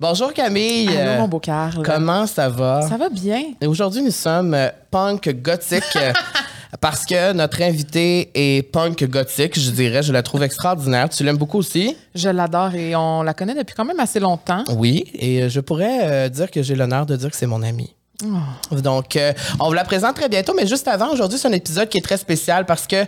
Bonjour Camille. Allô, mon beau Carl. Comment ça va? Ça va bien. Et aujourd'hui, nous sommes euh, punk gothique. euh, Parce que notre invité est punk gothique, je dirais. Je la trouve extraordinaire. Tu l'aimes beaucoup aussi? Je l'adore et on la connaît depuis quand même assez longtemps. Oui. Et euh, je pourrais euh, dire que j'ai l'honneur de dire que c'est mon ami. Donc, euh, on vous la présente très bientôt, mais juste avant, aujourd'hui, c'est un épisode qui est très spécial parce que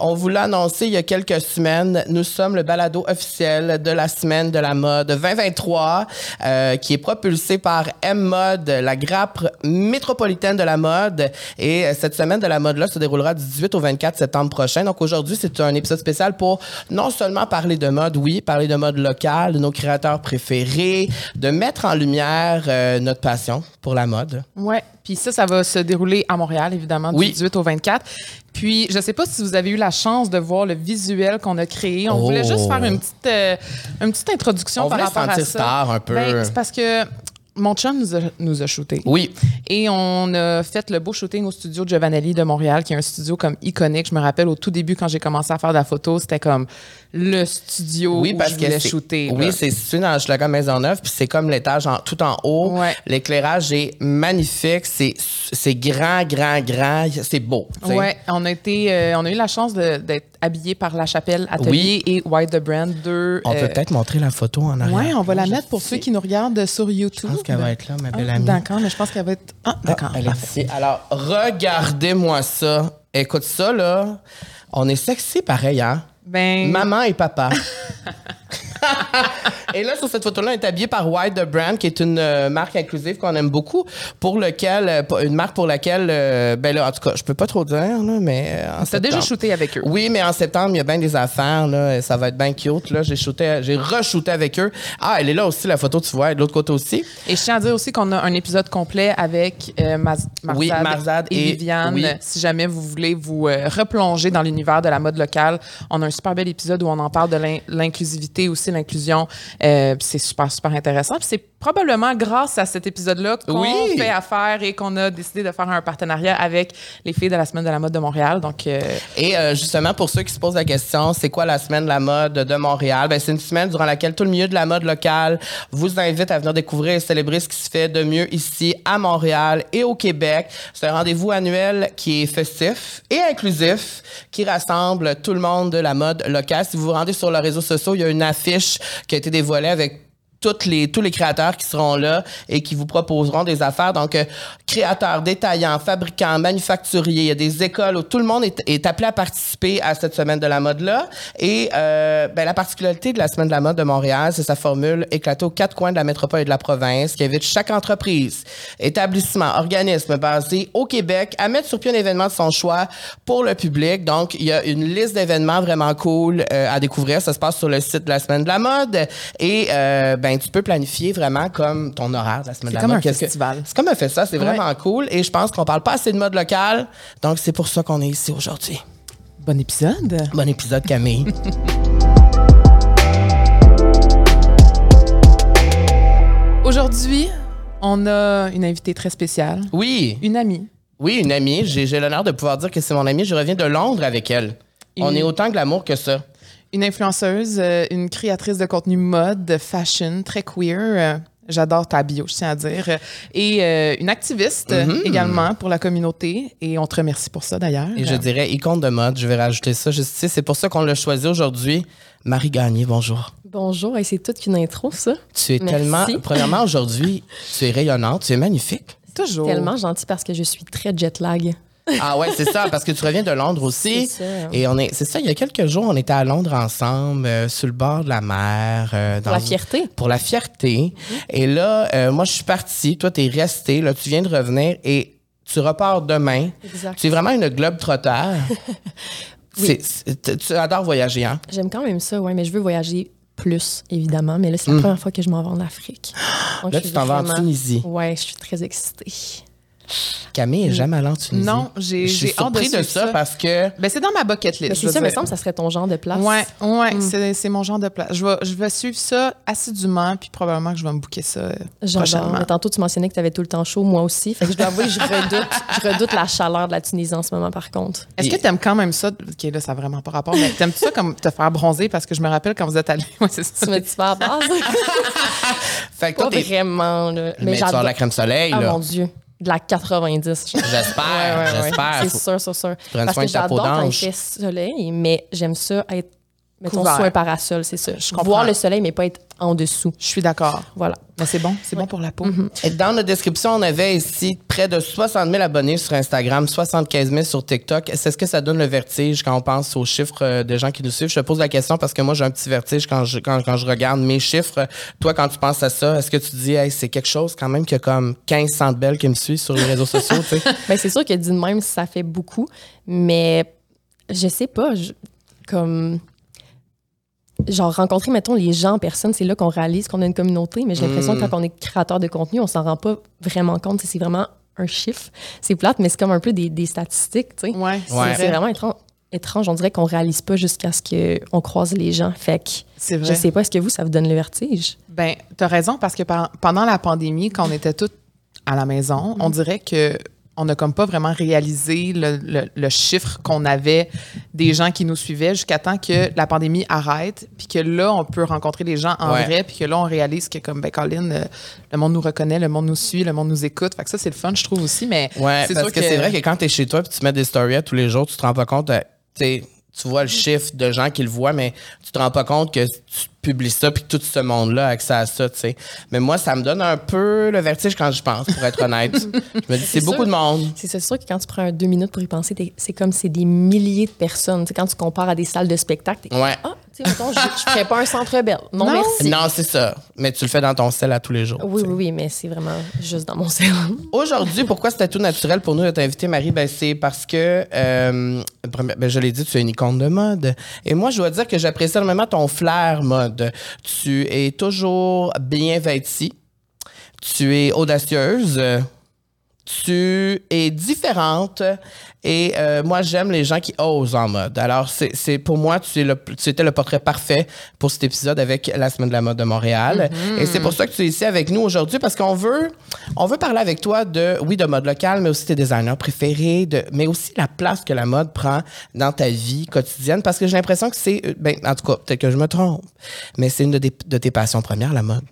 on vous l'a annoncé il y a quelques semaines. Nous sommes le balado officiel de la semaine de la mode 2023, euh, qui est propulsé par M-Mode, la grappe métropolitaine de la mode. Et euh, cette semaine de la mode-là se déroulera du 18 au 24 septembre prochain. Donc, aujourd'hui, c'est un épisode spécial pour non seulement parler de mode, oui, parler de mode locale, de nos créateurs préférés, de mettre en lumière notre passion pour la mode. Ouais. Puis ça, ça va se dérouler à Montréal, évidemment, du Oui. 18 au 24. Puis, je sais pas si vous avez eu la chance de voir le visuel qu'on a créé. On Oh. voulait juste faire une petite, euh, une petite introduction On par voulait rapport à sentir ça. star un peu. Ben, c'est parce que mon chum nous a, nous a shooté. Oui. Et on a fait le beau shooting au studio Giovanelli de Montréal, qui est un studio comme iconique. Je me rappelle au tout début, quand j'ai commencé à faire de la photo, c'était comme le studio Oui, où je voulais c'est, shooter. oui, c'est situé dans Hochelaga Maisonneuve, puis c'est comme l'étage en, tout en haut. Ouais. L'éclairage est magnifique, c'est, grand, grand, grand, c'est beau. Ouais, on a été, euh, on a eu la chance de- d'être habillés par La Chapelle Atelier et White the Brand, deux. On euh, peut peut-être montrer la photo en arrière. Ouais, on va la mettre pour sais. ceux qui nous regardent sur YouTube. Je pense qu'elle va être là, ma belle Ah, amie. D'accord, mais je pense qu'elle va être. Ah, d'accord. Elle est ici. Alors, regardez-moi ça. Écoute ça, là. On est sexy pareil, hein? Ben, Maman et papa. et là, sur cette photo-là, on est habillé par White the Brand, qui est une euh, marque inclusive qu'on aime beaucoup, pour lequel, euh, une marque pour laquelle, euh, ben là, en tout cas, je peux pas trop dire, là, mais t'as déjà shooté avec eux. Oui, mais en septembre, il y a bien des affaires, là. et Ça va être bien cute, là. J'ai shooté, j'ai re-shooté avec eux. Ah, elle est là aussi, la photo, tu vois, de l'autre côté aussi. Et je tiens à dire aussi qu'on a un épisode complet avec euh, Maz- Marzad, Oui, Marzad et, et- Viviane. oui. Si jamais vous voulez vous replonger dans l'univers de la mode locale, on a un super bel épisode où on en parle de l'in- l'inclusivité aussi, l'inclusion. Euh, c'est super, super intéressant. C'est probablement grâce à cet épisode-là qu'on Oui. fait affaire et qu'on a décidé de faire un partenariat avec les filles de la Semaine de la mode de Montréal. Donc, euh, Et euh, justement, pour ceux qui se posent la question, c'est quoi la semaine de la mode de Montréal? Ben, c'est une semaine durant laquelle tout le milieu de la mode locale vous invite à venir découvrir et célébrer ce qui se fait de mieux ici à Montréal et au Québec. C'est un rendez-vous annuel qui est festif et inclusif, qui rassemble tout le monde de la mode locale. Si vous vous rendez sur les réseaux sociaux, il y a une affiche qui a été dévoilée avec toutes les, tous les créateurs qui seront là et qui vous proposeront des affaires. Donc, euh, créateurs, détaillants, fabricants, manufacturiers, il y a des écoles où tout le monde est, est appelé à participer à cette semaine de la mode-là. Et euh, ben, la particularité de la semaine de la mode de Montréal, c'est sa formule éclatée aux quatre coins de la métropole et de la province qui invite chaque entreprise, établissement, organisme basé au Québec à mettre sur pied un événement de son choix pour le public. Donc, il y a une liste d'événements vraiment cool euh, à découvrir. Ça se passe sur le site de la semaine de la mode et euh, ben tu peux planifier vraiment comme ton horaire de la semaine de la comme mode. que- festival. C'est comme un festival, c'est Ouais. vraiment cool et je pense qu'on parle pas assez de mode locale. Donc, c'est pour ça qu'on est ici aujourd'hui. bon épisode. Bon épisode, Camille. Aujourd'hui, on a une invitée très spéciale, oui, une amie. oui, une amie. J'ai l'honneur de pouvoir dire que c'est mon amie. Je reviens de Londres avec elle. On est autant glamour que ça. Une influenceuse, euh, une créatrice de contenu mode, de fashion, très queer. euh, J'adore ta bio, je tiens à dire. Et euh, une activiste Mhm. également pour la communauté. Et on te remercie pour ça d'ailleurs. Et je dirais icône de mode. Je vais rajouter ça. Je sais, c'est pour ça qu'on l'a choisi aujourd'hui. Marie Gagné, bonjour. Bonjour, et c'est toute qu'une intro, ça. Tu es Merci. tellement. Premièrement, aujourd'hui, tu es rayonnante, tu es magnifique. Toujours. Tellement gentil parce que je suis très jet lag. Ah ouais, c'est ça, parce que tu reviens de Londres aussi. C'est ça. Et on est, c'est ça, il y a quelques jours, on était à Londres ensemble, euh, sur le bord de la mer. euh, Pour dans- la fierté. Pour la fierté. Et là, euh, moi, je suis partie, toi, t'es resté, là, tu viens de revenir et tu repars demain. Exact. Tu es vraiment une globe trotteur. Oui. tu adores voyager, hein? J'aime quand même ça, ouais, mais je veux voyager plus, évidemment. Mais là, c'est la première fois que je m'en vais en Afrique. Donc, Mm. Là, je tu t'en vas en Tunisie. Ouais, je suis très excitée. Camille est jamais allée en Tunisie. Non, j'ai Je suis j'ai hâte de surpris de, suivre ça, parce que. Ben, c'est dans ma bucket list. Mais c'est ça, me semble, ça serait ton genre de place. Ouais, ouais, Mm. c'est, c'est mon genre de place. Je vais, je vais suivre ça assidûment, puis probablement que je vais me booker ça euh, J'adore. prochainement. Mais tantôt, tu mentionnais que tu avais tout le temps chaud, moi aussi. Fait que je dois avouer, je redoute, je redoute la chaleur de la Tunisie en ce moment, par contre. Est-ce que t'aimes quand même ça? OK, là, ça n'a vraiment pas rapport, mais t'aimes ça comme te faire bronzer? Parce que je me rappelle quand vous êtes allés. Ouais, c'est ça. Tu me dis pas à base? Fait que pas toi, t'es. vraiment, là. Mais, tu as la crème soleil, Ah là. mon Dieu. De la 90. genre. J'espère, Ouais, ouais, j'espère. C'est sûr, c'est sûr. prennes Parce que j'adore quand il fait soleil, mais j'aime ça être, mettons, Couvert. sous un parasol, c'est ça. Je comprends. Voir le soleil, mais pas être en dessous. Je suis d'accord. Voilà. Mais c'est bon, c'est bon pour la peau. Et Dans notre description, on avait ici près de 60 000 abonnés sur Instagram, 75 000 sur TikTok. C'est ce que ça donne le vertige quand on pense aux chiffres euh, de gens qui nous suivent? Je te pose la question parce que moi, j'ai un petit vertige quand je, quand, quand je regarde mes chiffres. Toi, quand tu penses à ça, est-ce que tu dis, hey, c'est quelque chose quand même qu'il y a comme 15 centres belles qui me suivent sur les réseaux sociaux, tu sais? Ben, c'est sûr que dit de même, ça fait beaucoup, mais je sais pas, je- comme genre rencontrer mettons les gens en personne, c'est là qu'on réalise qu'on a une communauté, mais j'ai l'impression Mm. que quand on est créateur de contenu, on s'en rend pas vraiment compte, c'est vraiment un chiffre. C'est plate, mais c'est comme un peu des, des statistiques, tu sais. Ouais, c'est Ouais. C'est vrai. vraiment étrange. étrange, on dirait qu'on réalise pas jusqu'à ce qu'on croise les gens. Fait que C'est je vrai. sais pas, est-ce que vous, ça vous donne le vertige? Ben, t'as raison parce que par- pendant la pandémie, quand on était tous à la maison, Mm. on dirait que on n'a comme pas vraiment réalisé le, le- le chiffre qu'on avait des gens qui nous suivaient jusqu'à temps que la pandémie arrête, puis que là, on peut rencontrer les gens en Ouais. vrai, puis que là, on réalise que comme, ben, Colin, euh, le monde nous reconnaît, le monde nous suit, le monde nous écoute. Fait que ça, c'est le fun, je trouve aussi, mais Ouais, c'est parce sûr que, c'est vrai que quand t'es chez toi puis tu mets des stories à tous les jours, tu te rends pas compte, euh, tu tu vois le chiffre de gens qui le voient, mais tu te rends pas compte que tu publies ça puis tout ce monde-là a accès à ça, tu sais. Mais moi, ça me donne un peu le vertige quand je pense, pour être honnête. je me dis, c'est beaucoup sûr. de monde. C'est sûr que quand tu prends deux minutes pour y penser, c'est comme c'est des milliers de personnes. Tu sais, quand tu compares à des salles de spectacle, t'es Ouais. ah, tu sais, mettons, je, je ferais pas un centre belle. Non, Non. merci. Non, c'est ça. Mais tu le fais dans ton sel à tous les jours. Oui, oui, oui, mais c'est vraiment juste dans mon cerveau. Aujourd'hui, pourquoi c'était tout naturel pour nous de t'inviter, Marie? Ben, c'est parce que, euh, ben, je l'ai dit, tu es une icône de mode. Et moi, je dois dire que j'apprécie énormément ton flair mode. Tu es toujours bien vêtie. Tu es audacieuse. Tu es différente et euh, moi j'aime les gens qui osent en mode. Alors c'est c'est- pour moi tu es le tu étais le portrait parfait pour cet épisode avec la semaine de la mode de Montréal et c'est pour ça que tu es ici avec nous aujourd'hui parce qu'on veut on veut parler avec toi de oui de mode locale mais aussi tes designers préférés de mais aussi la place que la mode prend dans ta vie quotidienne parce que j'ai l'impression que c'est euh, ben en tout cas peut-être que je me trompe mais c'est une de, tes- de tes passions premières la mode.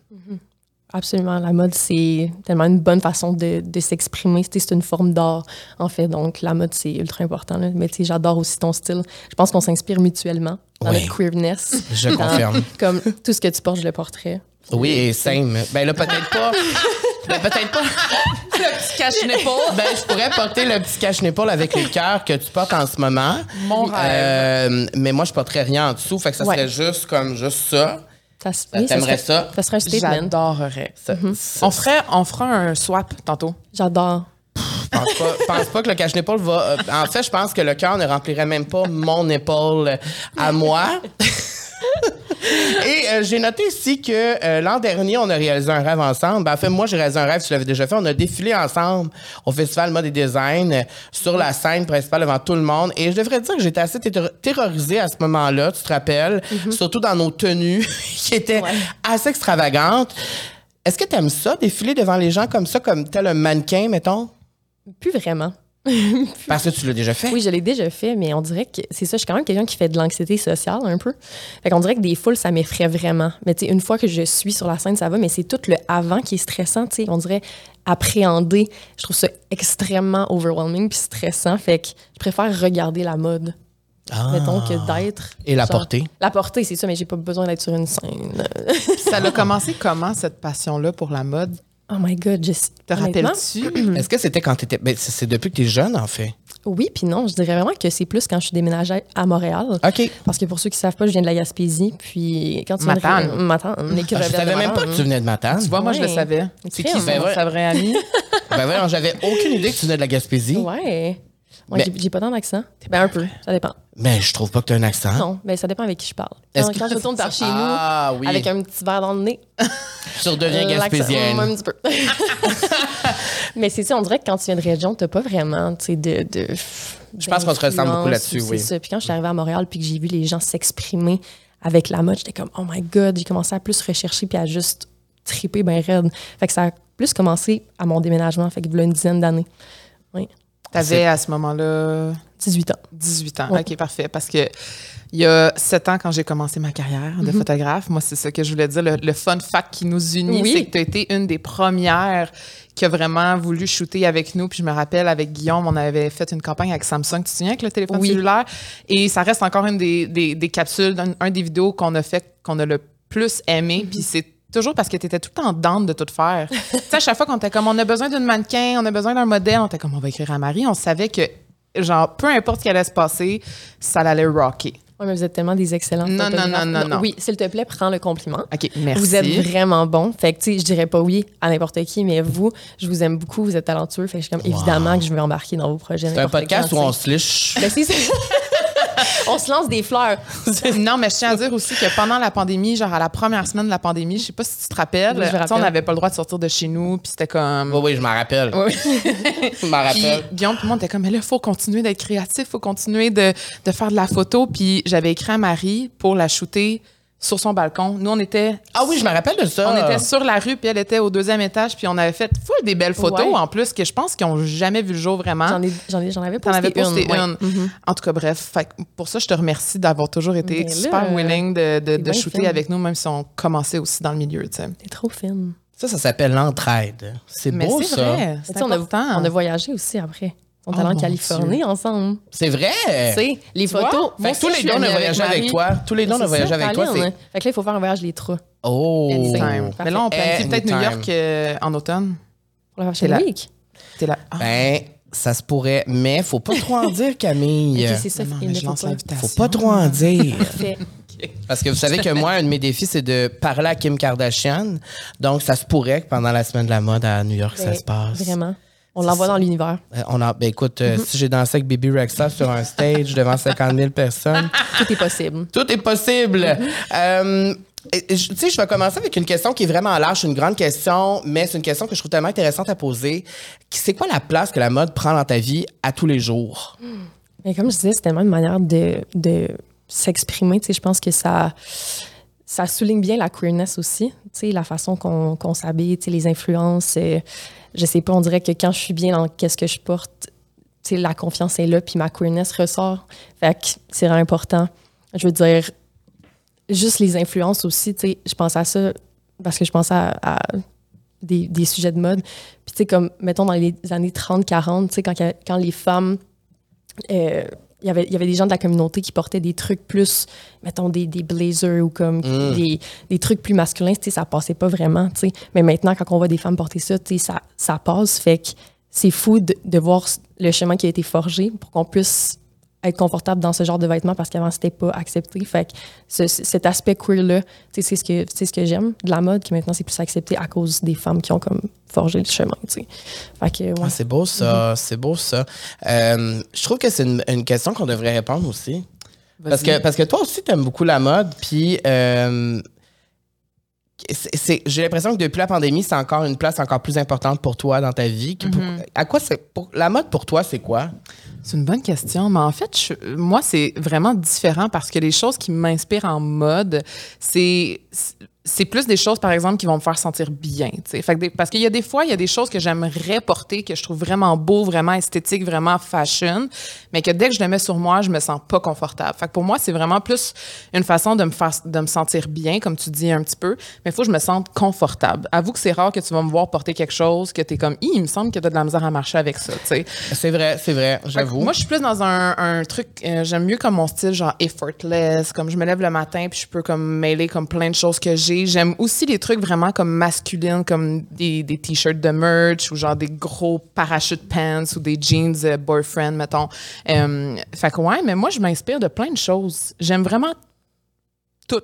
Absolument. La mode, c'est tellement une bonne façon de, de s'exprimer. C'est une forme d'art, en fait. Donc, la mode, c'est ultra important. là. Mais tu sais, j'adore aussi ton style. Je pense qu'on s'inspire mutuellement dans Oui. notre queerness. Je Dans- confirme. Comme tout ce que tu portes, je le porterais. Oui, et same. Ben là, peut-être pas. ben, peut-être pas. cache-nez pas. Ben, je pourrais porter le petit cache-nez-pas avec les cœurs que tu portes en ce moment. Mon rêve. Euh, mais moi, je porterais rien en dessous. Fait que ça Ouais. serait juste comme juste ça. Ça, se- Ça, oui, ça t'aimerais serait- ça? Ça serait un statement. J'adorerais. Ça- ça- On ferait, on fera un swap tantôt. J'adore. pense pas, pense pas que le cache-épaule va. euh, en fait, je pense que le cœur ne remplirait même pas mon épaule à moi. Et euh, j'ai noté ici que euh, l'an dernier, on a réalisé un rêve ensemble. Ben, en fait, moi, j'ai réalisé un rêve, tu l'avais déjà fait. On a défilé ensemble au Festival Mode et Design euh, sur la scène principale devant tout le monde. Et je devrais dire que j'étais assez terro- terrorisée à ce moment-là, tu te rappelles, surtout dans nos tenues qui étaient Ouais. assez extravagantes. Est-ce que tu aimes ça, défiler devant les gens comme ça, comme tel un mannequin, mettons? Plus vraiment. Parce que tu l'as déjà fait? Oui, je l'ai déjà fait, mais on dirait que c'est ça. Je suis quand même quelqu'un qui fait de l'anxiété sociale un peu. Fait qu'on dirait que des foules, ça m'effraie vraiment. Mais tu sais, une fois que je suis sur la scène, ça va, mais c'est tout le avant qui est stressant. Tu sais, on dirait appréhender. Je trouve ça extrêmement overwhelming puis stressant. Fait que je préfère regarder la mode. Ah. Mettons que d'être. Et la genre- porter. La porter, c'est ça, mais j'ai pas besoin d'être sur une scène. Ça a commencé comment, cette passion-là pour la mode? Oh my God, je Te rappelles-tu? Est-ce que c'était quand tu étais. Ben, c'est depuis que tu es jeune, en fait? Oui, puis non, je dirais vraiment que c'est plus quand je suis déménagée à Montréal. OK. Parce que pour ceux qui savent pas, je viens de la Gaspésie. Puis quand tu Matane. viens de Matane, les Ah, je savais même pas que tu venais de Matane. Tu vois, moi, je le savais. C'est qui, Ben ouais. sa vraie amie? Ben ouais, j'avais aucune idée que tu venais de la Gaspésie. Ouais. Ouais, Mais- j'ai- pas tant d'accent. Ben un peu, ça dépend. Mais je trouve pas que tu as un accent. Non, mais ça dépend avec qui je parle. Quand, que- quand je retourne par chez Ah, nous, oui. avec un petit verre dans le nez, Tu redeviens gaspésienne. un petit peu. Mais c'est ça, on dirait que quand tu viens de région, t'as pas vraiment, tu sais, de, de. Je pense qu'on se ressemble beaucoup là-dessus, oui. C'est ça. Puis quand je suis arrivée à Montréal, puis que j'ai vu les gens s'exprimer avec la mode, j'étais comme, oh my god, j'ai commencé à plus rechercher, puis à juste triper ben raide. Fait que ça a plus commencé à mon déménagement, fait que a une dizaine d'années. Oui, T'avais à ce moment-là 18 ans. 18 ans. Ouais. OK, parfait. Parce que il y a 7 ans, quand j'ai commencé ma carrière Mhm. de photographe, moi, c'est ça que je voulais dire. Le, le fun fact qui nous unit, Oui. c'est que tu as été une des premières qui a vraiment voulu shooter avec nous. Puis je me rappelle, avec Guillaume, on avait fait une campagne avec Samsung, tu te souviens, avec le téléphone Oui. cellulaire? Et ça reste encore une des, des, des capsules, un, un des vidéos qu'on a fait, qu'on a le plus aimé. Mhm. Puis c'est toujours parce que tu étais tout le temps down de tout faire. tu sais, à chaque fois qu'on était comme, on a besoin d'une mannequin, on a besoin d'un modèle, on était comme, on va écrire à Marie. On savait que, genre, peu importe ce qui allait se passer, ça allait rocker. Ouais, mais vous êtes tellement des excellents Non, non, non, non, non. Oui, s'il te plaît, prends le compliment. OK, merci. Vous êtes vraiment bon. Fait que, tu sais, je dirais pas oui à n'importe qui, mais vous, je vous aime beaucoup, vous êtes talentueux. Fait que je suis comme, évidemment que je vais embarquer dans vos projets. C'est un podcast où on se liche. on se lance des fleurs. non, mais je tiens à dire aussi que pendant la pandémie, genre à la première semaine de la pandémie, je sais pas si tu te rappelles, Oui, on n'avait pas le droit de sortir de chez nous, puis c'était comme. Oui, oui, je m'en rappelle. je m'en Puis rappelle. Guillaume, tout le monde était comme, mais là, il faut continuer d'être créatif, il faut continuer de, de faire de la photo. Puis j'avais écrit à Marie pour la shooter sur son balcon. Nous, on était, Ah oui, je me rappelle de ça. on était sur la rue, puis elle était au deuxième étage, puis on avait fait full des belles photos Ouais. en plus que je pense qu'ils n'ont jamais vu le jour vraiment. J'en ai, j'en ai, j'en avais T'en posté avais posté une. ouais. une. En tout cas, bref. Fait pour ça, je te remercie d'avoir toujours été Mais là, super willing de, de, shooter avec nous, même si on commençait aussi dans le milieu, tu sais. T'es trop fine. Ça, ça s'appelle l'entraide. C'est beau, c'est ça. vrai. A, on a voyagé aussi après. On est Oh, allé en Californie ensemble. C'est vrai. Tu sais, les photos. Fait que tous les deux, on a voyagé avec toi. Tous les deux, on a voyagé avec toi. Hein. Fait que là, il faut faire un voyage les trois Oh. Mais là, on planifie peut-être New. York euh, en automne. pour la C'est Fashion la- Week. T'es là. Ah, Ben, ça se pourrait, mais faut pas trop en dire, Camille. C'est ça, non, il mais ne je faut lance pas. l'invitation. Faut pas trop en dire. Parce que vous savez que moi, un de mes défis, c'est de parler à Kim Kardashian. Donc, ça se pourrait que pendant la semaine de la mode à New York, ça Ben, se passe. Vraiment. On l'envoie dans l'univers. Euh, On a, ben écoute, euh, Mm-hmm. si j'ai dansé avec Baby Rexha sur un stage devant 50 000 personnes, Tout est possible. tout est possible. Euh, et je- tu sais, je vais commencer avec une question qui est vraiment large, une grande question, mais c'est une question que je trouve tellement intéressante à poser. C'est quoi la place que la mode prend dans ta vie à tous les jours? Mais comme je disais, c'est tellement une manière de, de s'exprimer. Tu sais, je pense que ça, ça souligne bien la queerness aussi. Tu sais, la façon qu'on qu'on s'habille, tu sais, les influences. euh, je sais pas, on dirait que quand je suis bien dans qu'est-ce que je porte, la confiance est là, puis ma queerness ressort. Fait que c'est important. Je veux dire, juste les influences aussi, tu sais, je pense à ça parce que je pense à, des, des sujets de mode. Puis, tu sais, comme, mettons, dans les années 30-40, tu sais, quand, quand les femmes euh, y avait- il y avait des gens de la communauté qui portaient des trucs plus, mettons, des, des blazers ou comme Mm. des, des trucs plus masculins, ça passait pas vraiment, tu sais. Mais maintenant, quand on voit des femmes porter ça, tu sais, ça, ça passe. Fait que c'est fou de, de voir le chemin qui a été forgé pour qu'on puisse être confortable dans ce genre de vêtements parce qu'avant, c'était pas accepté. Fait que ce- ce- cet aspect queer-là, tu sais, c'est ce que, c'est ce que j'aime de la mode, qui maintenant, c'est plus accepté à cause des femmes qui ont comme forgé le chemin, tu sais. Fait que, ouais. Ah, c'est beau ça, Mm-hmm. c'est beau ça. Euh, je trouve que c'est une, une question qu'on devrait répondre aussi. Parce que, parce que toi aussi, tu aimes beaucoup la mode, puis euh, j'ai l'impression que depuis la pandémie, c'est encore une place encore plus importante pour toi dans ta vie. Pour- Mm-hmm. à quoi c'est pour, la mode pour toi, c'est quoi? C'est une bonne question, mais en fait, je- moi, c'est vraiment différent parce que les choses qui m'inspirent en mode, c'est c'est plus des choses, par exemple, qui vont me faire sentir bien. tu sais. Fait que des- parce qu'il y a des fois, il y a des choses que j'aimerais porter, que je trouve vraiment beau, vraiment esthétique, vraiment fashion, mais que dès que je le mets sur moi, je me sens pas confortable. Fait que pour moi, c'est vraiment plus une façon de me faire, de me sentir bien, comme tu dis un petit peu, mais il faut que je me sente confortable. Avoue que c'est rare que tu vas me voir porter quelque chose que tu es comme, il me semble que tu as de la misère à marcher avec ça, tu sais. C'est vrai, c'est vrai, j'avoue. Moi, je suis plus dans un, un truc, euh, j'aime mieux comme mon style, genre effortless, comme je me lève le matin puis je peux comme mêler comme plein de choses que j'ai. J'aime aussi les trucs vraiment comme masculines, comme des, des t-shirts de merch ou genre des gros parachute pants ou des jeans euh, boyfriend, mettons. Euh, fait que ouais, mais moi, je m'inspire de plein de choses. J'aime vraiment tout.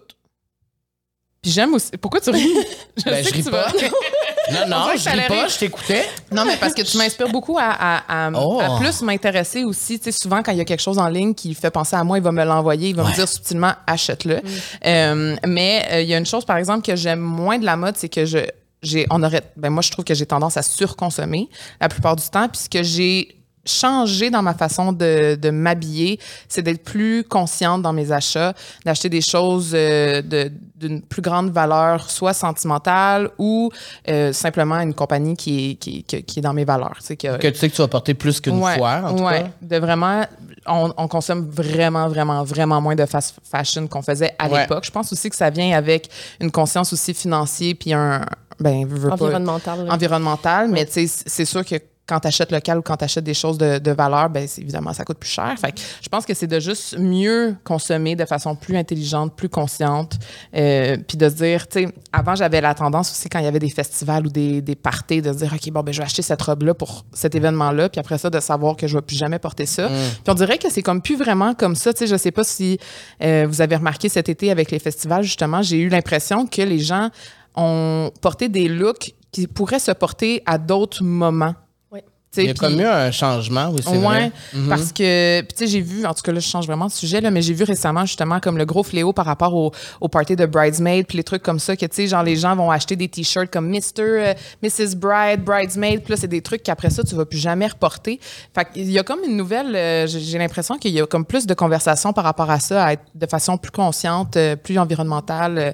Puis j'aime aussi. Pourquoi tu ris? Je Ben, sais je que ris tu pas. non, On non, je allait pas, je t'écoutais. Non, mais parce que tu m'inspires beaucoup à, à- à- Oh. à plus m'intéresser aussi. Tu sais, souvent, quand il y a quelque chose en ligne qui fait penser à moi, il va me l'envoyer, il va me dire subtilement achète-le. Euh, mais euh, il y a une chose, par exemple, que j'aime moins de la mode, c'est que je j'ai, on aurait, ben moi, je trouve que j'ai tendance à surconsommer la plupart du temps. Puis ce que j'ai changé dans ma façon de, de m'habiller, c'est d'être plus consciente dans mes achats, d'acheter des choses euh, de, d'une plus grande valeur, soit sentimentale ou euh, simplement une compagnie qui est, qui, qui, qui est dans mes valeurs. Tu sais, que, Que tu sais que tu vas porter plus qu'une Ouais, fois, en tout ouais. cas. De vraiment, on, on consomme vraiment, vraiment, vraiment moins de fast fashion qu'on faisait à Ouais. l'époque. Je pense aussi que ça vient avec une conscience aussi financière puis un, ben, veux, veux pas- Environnemental. là. environnemental, mais tu sais, c'est sûr que quand tu achètes local ou quand tu achètes des choses de, de valeur, ben évidemment, ça coûte plus cher. Fait que je pense que c'est de juste mieux consommer de façon plus intelligente, plus consciente, euh, puis de se dire, tu sais, avant, j'avais la tendance aussi quand il y avait des festivals ou des, des parties, de se dire, OK, bon, ben je vais acheter cette robe-là pour cet événement-là, puis après ça, de savoir que je vais plus jamais porter ça. Puis on dirait que c'est comme plus vraiment comme ça. Tu sais, je sais pas si euh, vous avez remarqué cet été avec les festivals, justement, j'ai eu l'impression que les gens ont porté des looks qui pourraient se porter à d'autres moments. Il y a puis- comme eu un changement, oui, c'est Ouais. Mhm. parce que, puis tu sais, j'ai vu, en tout cas là, je change vraiment de sujet, là, mais j'ai vu récemment justement comme le gros fléau par rapport au, au party de Bridesmaid, puis les trucs comme ça, que tu sais, genre les gens vont acheter des t-shirts comme Mr., euh, Mrs. Bride, Bridesmaid, puis là, c'est des trucs qu'après ça, tu vas plus jamais reporter. Fait qu'il y a comme une nouvelle, euh, j'ai l'impression qu'il y a comme plus de conversations par rapport à ça, à être de façon plus consciente, euh, plus environnementale, euh,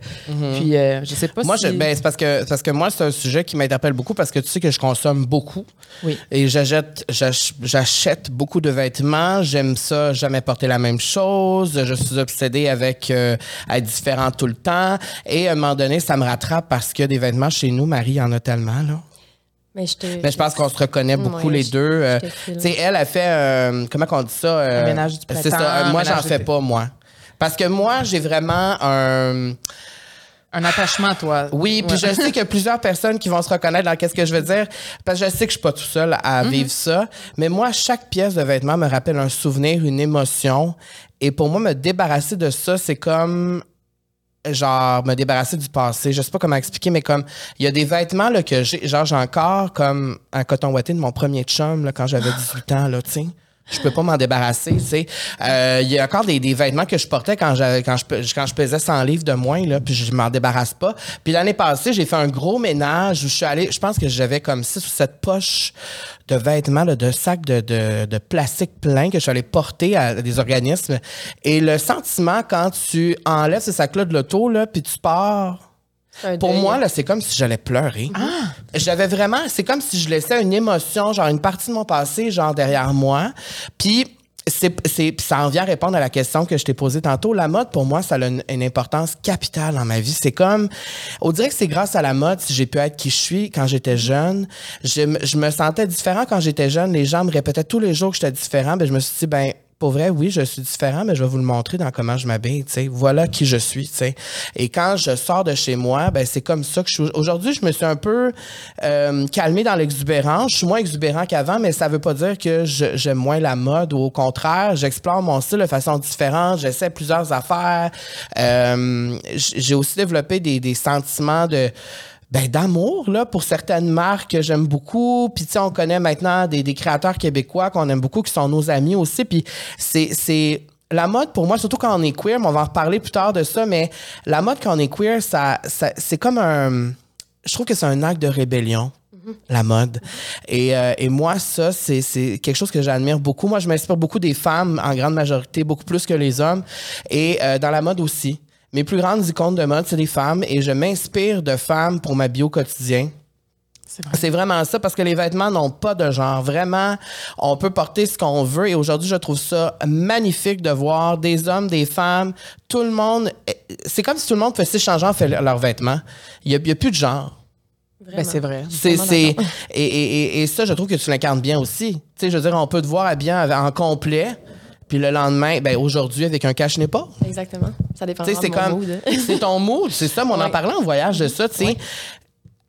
puis euh, je sais pas. Moi, si... je, ben, c'est parce que, parce que moi, c'est un sujet qui m'interpelle beaucoup parce que tu sais que je consomme beaucoup. Oui. Et j'achète, j'ach- j'achète beaucoup de vêtements. J'aime ça, jamais porter la même chose. Je suis obsédée avec euh, être différent tout le temps. Et à un moment donné, ça me rattrape parce que des vêtements chez nous, Marie, il y en a tellement, là. Mais je te. Mais je pense qu'on se reconnaît beaucoup Ouais, les je- deux. Euh, tu sais, elle a fait, euh, comment qu'on dit ça? euh, Un ménage du C'est printemps, ça. Euh, un moi, j'en fais pas, moi. Parce que moi, j'ai vraiment un... Un attachement, toi. Oui, puis je sais qu'il y a plusieurs personnes qui vont se reconnaître dans qu'est-ce que je veux dire, parce que je sais que je suis pas tout seul à Mm-hmm. vivre ça. Mais moi, chaque pièce de vêtement me rappelle un souvenir, une émotion. Et pour moi, me débarrasser de ça, c'est comme genre me débarrasser du passé. Je sais pas comment expliquer, mais comme il y a des vêtements là, que j'ai, genre j'ai encore comme un coton ouaté de mon premier chum là, quand j'avais 18 ans là, tu sais. Je peux pas m'en débarrasser, tu sais. Euh, Il y a encore des, des vêtements que je portais quand j'avais quand je quand je pesais 100 livres de moins là, puis je m'en débarrasse pas. Puis l'année passée, j'ai fait un gros ménage où je suis allée, je pense que j'avais comme six ou sept poches de vêtements, là, de sacs de, de, de plastique plein que je suis allée porter à des organismes. Et le sentiment quand tu enlèves ces sacs-là de l'auto, là, puis tu pars pour deuil. moi, là, c'est comme si j'allais pleurer. J'avais vraiment, c'est comme si je laissais une émotion, genre une partie de mon passé, genre derrière moi. Puis, c'est, ça en vient répondre à la question que je t'ai posée tantôt. La mode, pour moi, ça a une, une importance capitale dans ma vie. C'est comme, on dirait que c'est grâce à la mode si j'ai pu être qui je suis quand j'étais jeune. Je, me- je me sentais différent quand j'étais jeune. Les gens me répétaient tous les jours que j'étais différent. Ben, je me suis dit, ben, pour vrai, oui, je suis différent, mais je vais vous le montrer dans comment je m'habille. Voilà qui je suis, tu sais. Et quand je sors de chez moi, ben c'est comme ça que je suis. Aujourd'hui, je me suis un peu euh, calmé dans l'exubérance. Je suis moins exubérant qu'avant, mais ça veut pas dire que j'aime moins la mode au contraire, j'explore mon style de façon différente. J'essaie plusieurs affaires. Euh, J'ai aussi développé des, des sentiments de ben d'amour là pour certaines marques que j'aime beaucoup puis tu sais on connaît maintenant des, des créateurs québécois qu'on aime beaucoup qui sont nos amis aussi puis c'est c'est la mode pour moi surtout quand on est queer mais on va en reparler plus tard de ça mais la mode quand on est queer ça, ça c'est comme un je trouve que c'est un acte de rébellion la mode. Et, euh, et moi, ça, c'est c'est quelque chose que j'admire beaucoup. Moi, je m'inspire beaucoup des femmes, en grande majorité, beaucoup plus que les hommes. Et euh, dans la mode aussi. Mes plus grandes icônes de mode, c'est des femmes. Et je m'inspire de femmes pour ma bio quotidien. C'est vrai. C'est vraiment ça parce que les vêtements n'ont pas de genre. Vraiment, on peut porter ce qu'on veut et aujourd'hui, je trouve ça magnifique de voir des hommes, des femmes, tout le monde. C'est comme si tout le monde faisait changeant fait leurs vêtements. Il n'y a, il y a plus de genre. Vraiment. Ben, c'est vrai. C'est, et, et, et, et ça, je trouve que tu l'incarnes bien aussi. Tu sais, je veux dire, on peut te voir habillé en, en complet, puis le lendemain, ben aujourd'hui, avec un cache-nez pas. Exactement. Ça dépend c'est comme. mood. C'est ton mood, c'est ça, mais on en Ouais. parlait en voyage de ça, tu sais.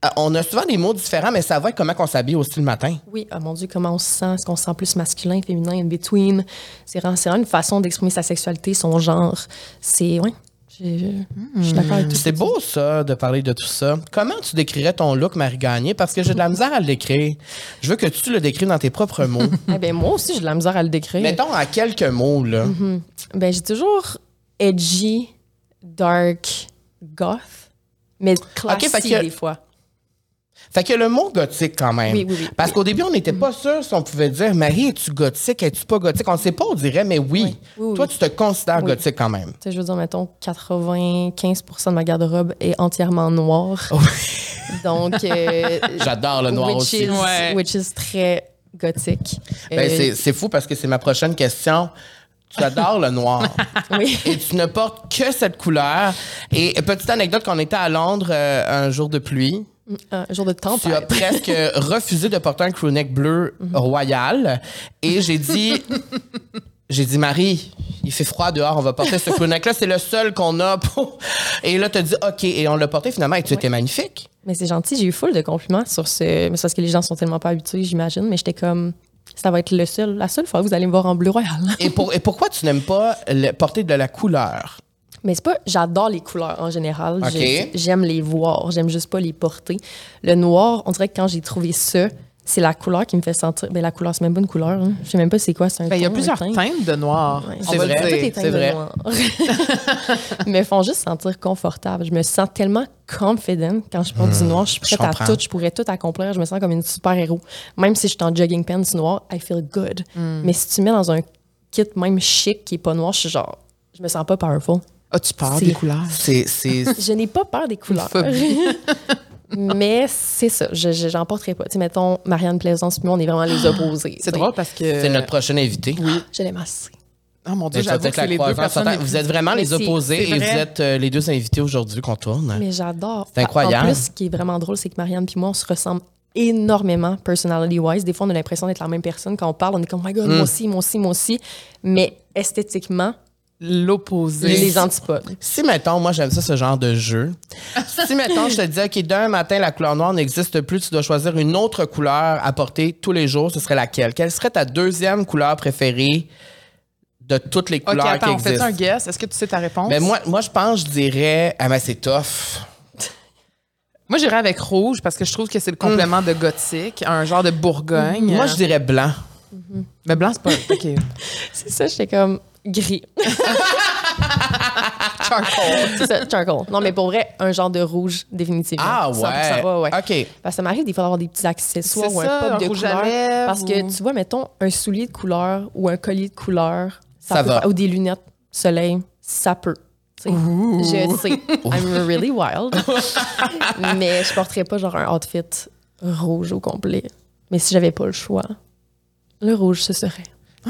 Euh, On a souvent des mots différents, mais ça va être comment on s'habille aussi le matin. Oui, oh mon Dieu, comment on se sent? Est-ce qu'on se sent plus masculin, féminin, in between? C'est vraiment, une façon d'exprimer sa sexualité, son genre. C'est, oui, je, suis d'accord avec tout C'est beau, ça, de parler de tout ça. Comment tu décrirais ton look, Marie Gagné? Parce que j'ai de la misère à le décrire. Je veux que tu le décrives dans tes propres mots. Eh ben, moi aussi, j'ai de la misère à le décrire. Mettons en quelques mots, là. Ben, j'ai toujours edgy, dark, goth, mais classique que- des fois. Fait que le mot gothique quand même. Oui, oui, oui. Parce qu'au début, on n'était pas sûr si on pouvait dire Marie, es-tu gothique, es-tu pas gothique? On ne sait pas, on dirait, mais oui. Oui, oui, Toi, oui. tu te considères Oui. gothique quand même. Je veux dire, mettons, 95 de ma garde-robe est entièrement noire. Donc, euh, J'adore le noir which aussi. Is, Ouais. Which is très gothique. Ben, Euh, c'est- c'est fou parce que c'est ma prochaine question. Tu adores le noir. oui. Et tu ne portes que cette couleur. Et petite anecdote, quand on était à Londres euh, un jour de pluie, Un jour de tu as presque refusé de porter un crewneck bleu royal. Et j'ai dit, j'ai dit, Marie, il fait froid dehors, on va porter ce crewneck-là. C'est le seul qu'on a pour... Et là, tu as dit, OK. Et on l'a porté finalement et tu étais magnifique. Mais c'est gentil, j'ai eu full de compliments sur ce. Mais c'est parce que les gens sont tellement pas habitués, j'imagine. Mais j'étais comme, ça va être le seul, la seule fois que vous allez me voir en bleu royal. Et, pour, et pourquoi tu n'aimes pas le- porter de la couleur? Mais c'est pas, j'adore les couleurs en général. Ok. J'ai- J'aime les voir, j'aime juste pas les porter. Le noir, on dirait que quand j'ai trouvé ça, c'est la couleur qui me fait sentir. Ben la couleur, c'est même pas une couleur. Hein. Je sais même pas c'est quoi, c'est un Ben, il y a plusieurs teint. teintes de noir. Ouais. C'est vrai. le Toutes dire. les teintes c'est de vrai. noir. mais font juste sentir confortable. Je me sens tellement confident quand je porte du noir. Je suis je prête à tout. Je pourrais tout accomplir. Je me sens comme une super-héros. Même si je suis en jogging pants noir, I feel good. Mais si tu mets dans un kit même chic qui est pas noir, je suis genre, je me sens pas powerful. As-tu peur C'est- des couleurs? C'est... c'est- Je n'ai pas peur des couleurs. Mais c'est ça, je, je- j'en porterai pas. Tu sais, mettons, Marianne Plaisance, puis moi, on est vraiment les opposés. C'est tu drôle parce que. C'est notre prochaine invité. Oui. Je l'aime assez. Oh mon Dieu, j'avoue que les deux personnes. Vous êtes vraiment les opposés et vous êtes euh, les deux invités aujourd'hui qu'on tourne. Mais j'adore. C'est incroyable. En plus, ce qui est vraiment drôle, c'est que Marianne puis moi, on se ressemble énormément personality-wise. Des fois, on a l'impression d'être la même personne. Quand on parle, on est comme, oh my God, Mm. moi aussi, moi aussi, moi aussi. Mais esthétiquement, L'opposé. les antipodes. Si, mettons, moi, j'aime ça, ce genre de jeu. si, mettons, je te dis, OK, d'un matin, la couleur noire n'existe plus, tu dois choisir une autre couleur à porter tous les jours, ce serait laquelle? Quelle serait ta deuxième couleur préférée de toutes les Ok, couleurs attends, on qui fait existent? un guess? Est-ce que tu sais ta réponse? Ben, moi, moi, je pense, je dirais, ah, ben, c'est tough. Moi, j'irais avec rouge parce que je trouve que c'est le complément de gothique, un genre de Bourgogne. Moi, je dirais blanc. Mais blanc, c'est pas. OK. C'est ça, j'étais comme gris. Charcoal. c'est ça, charcoal. Non, mais pour vrai, un genre de rouge, définitivement. Ah, 100%, ouais. ouais, ouais. OK. Parce que ça m'arrive des fois d'avoir des petits accessoires ou un ça, pop un de rouge à couleur. lèvres Parce que ou- tu vois, mettons, un soulier de couleur ou un collier de couleur, ça, Ça peut va. ou des lunettes soleil, ça peut. Je sais, I'm really wild. mais je porterais pas genre un outfit rouge au complet. Mais si j'avais pas le choix, le rouge, ce serait.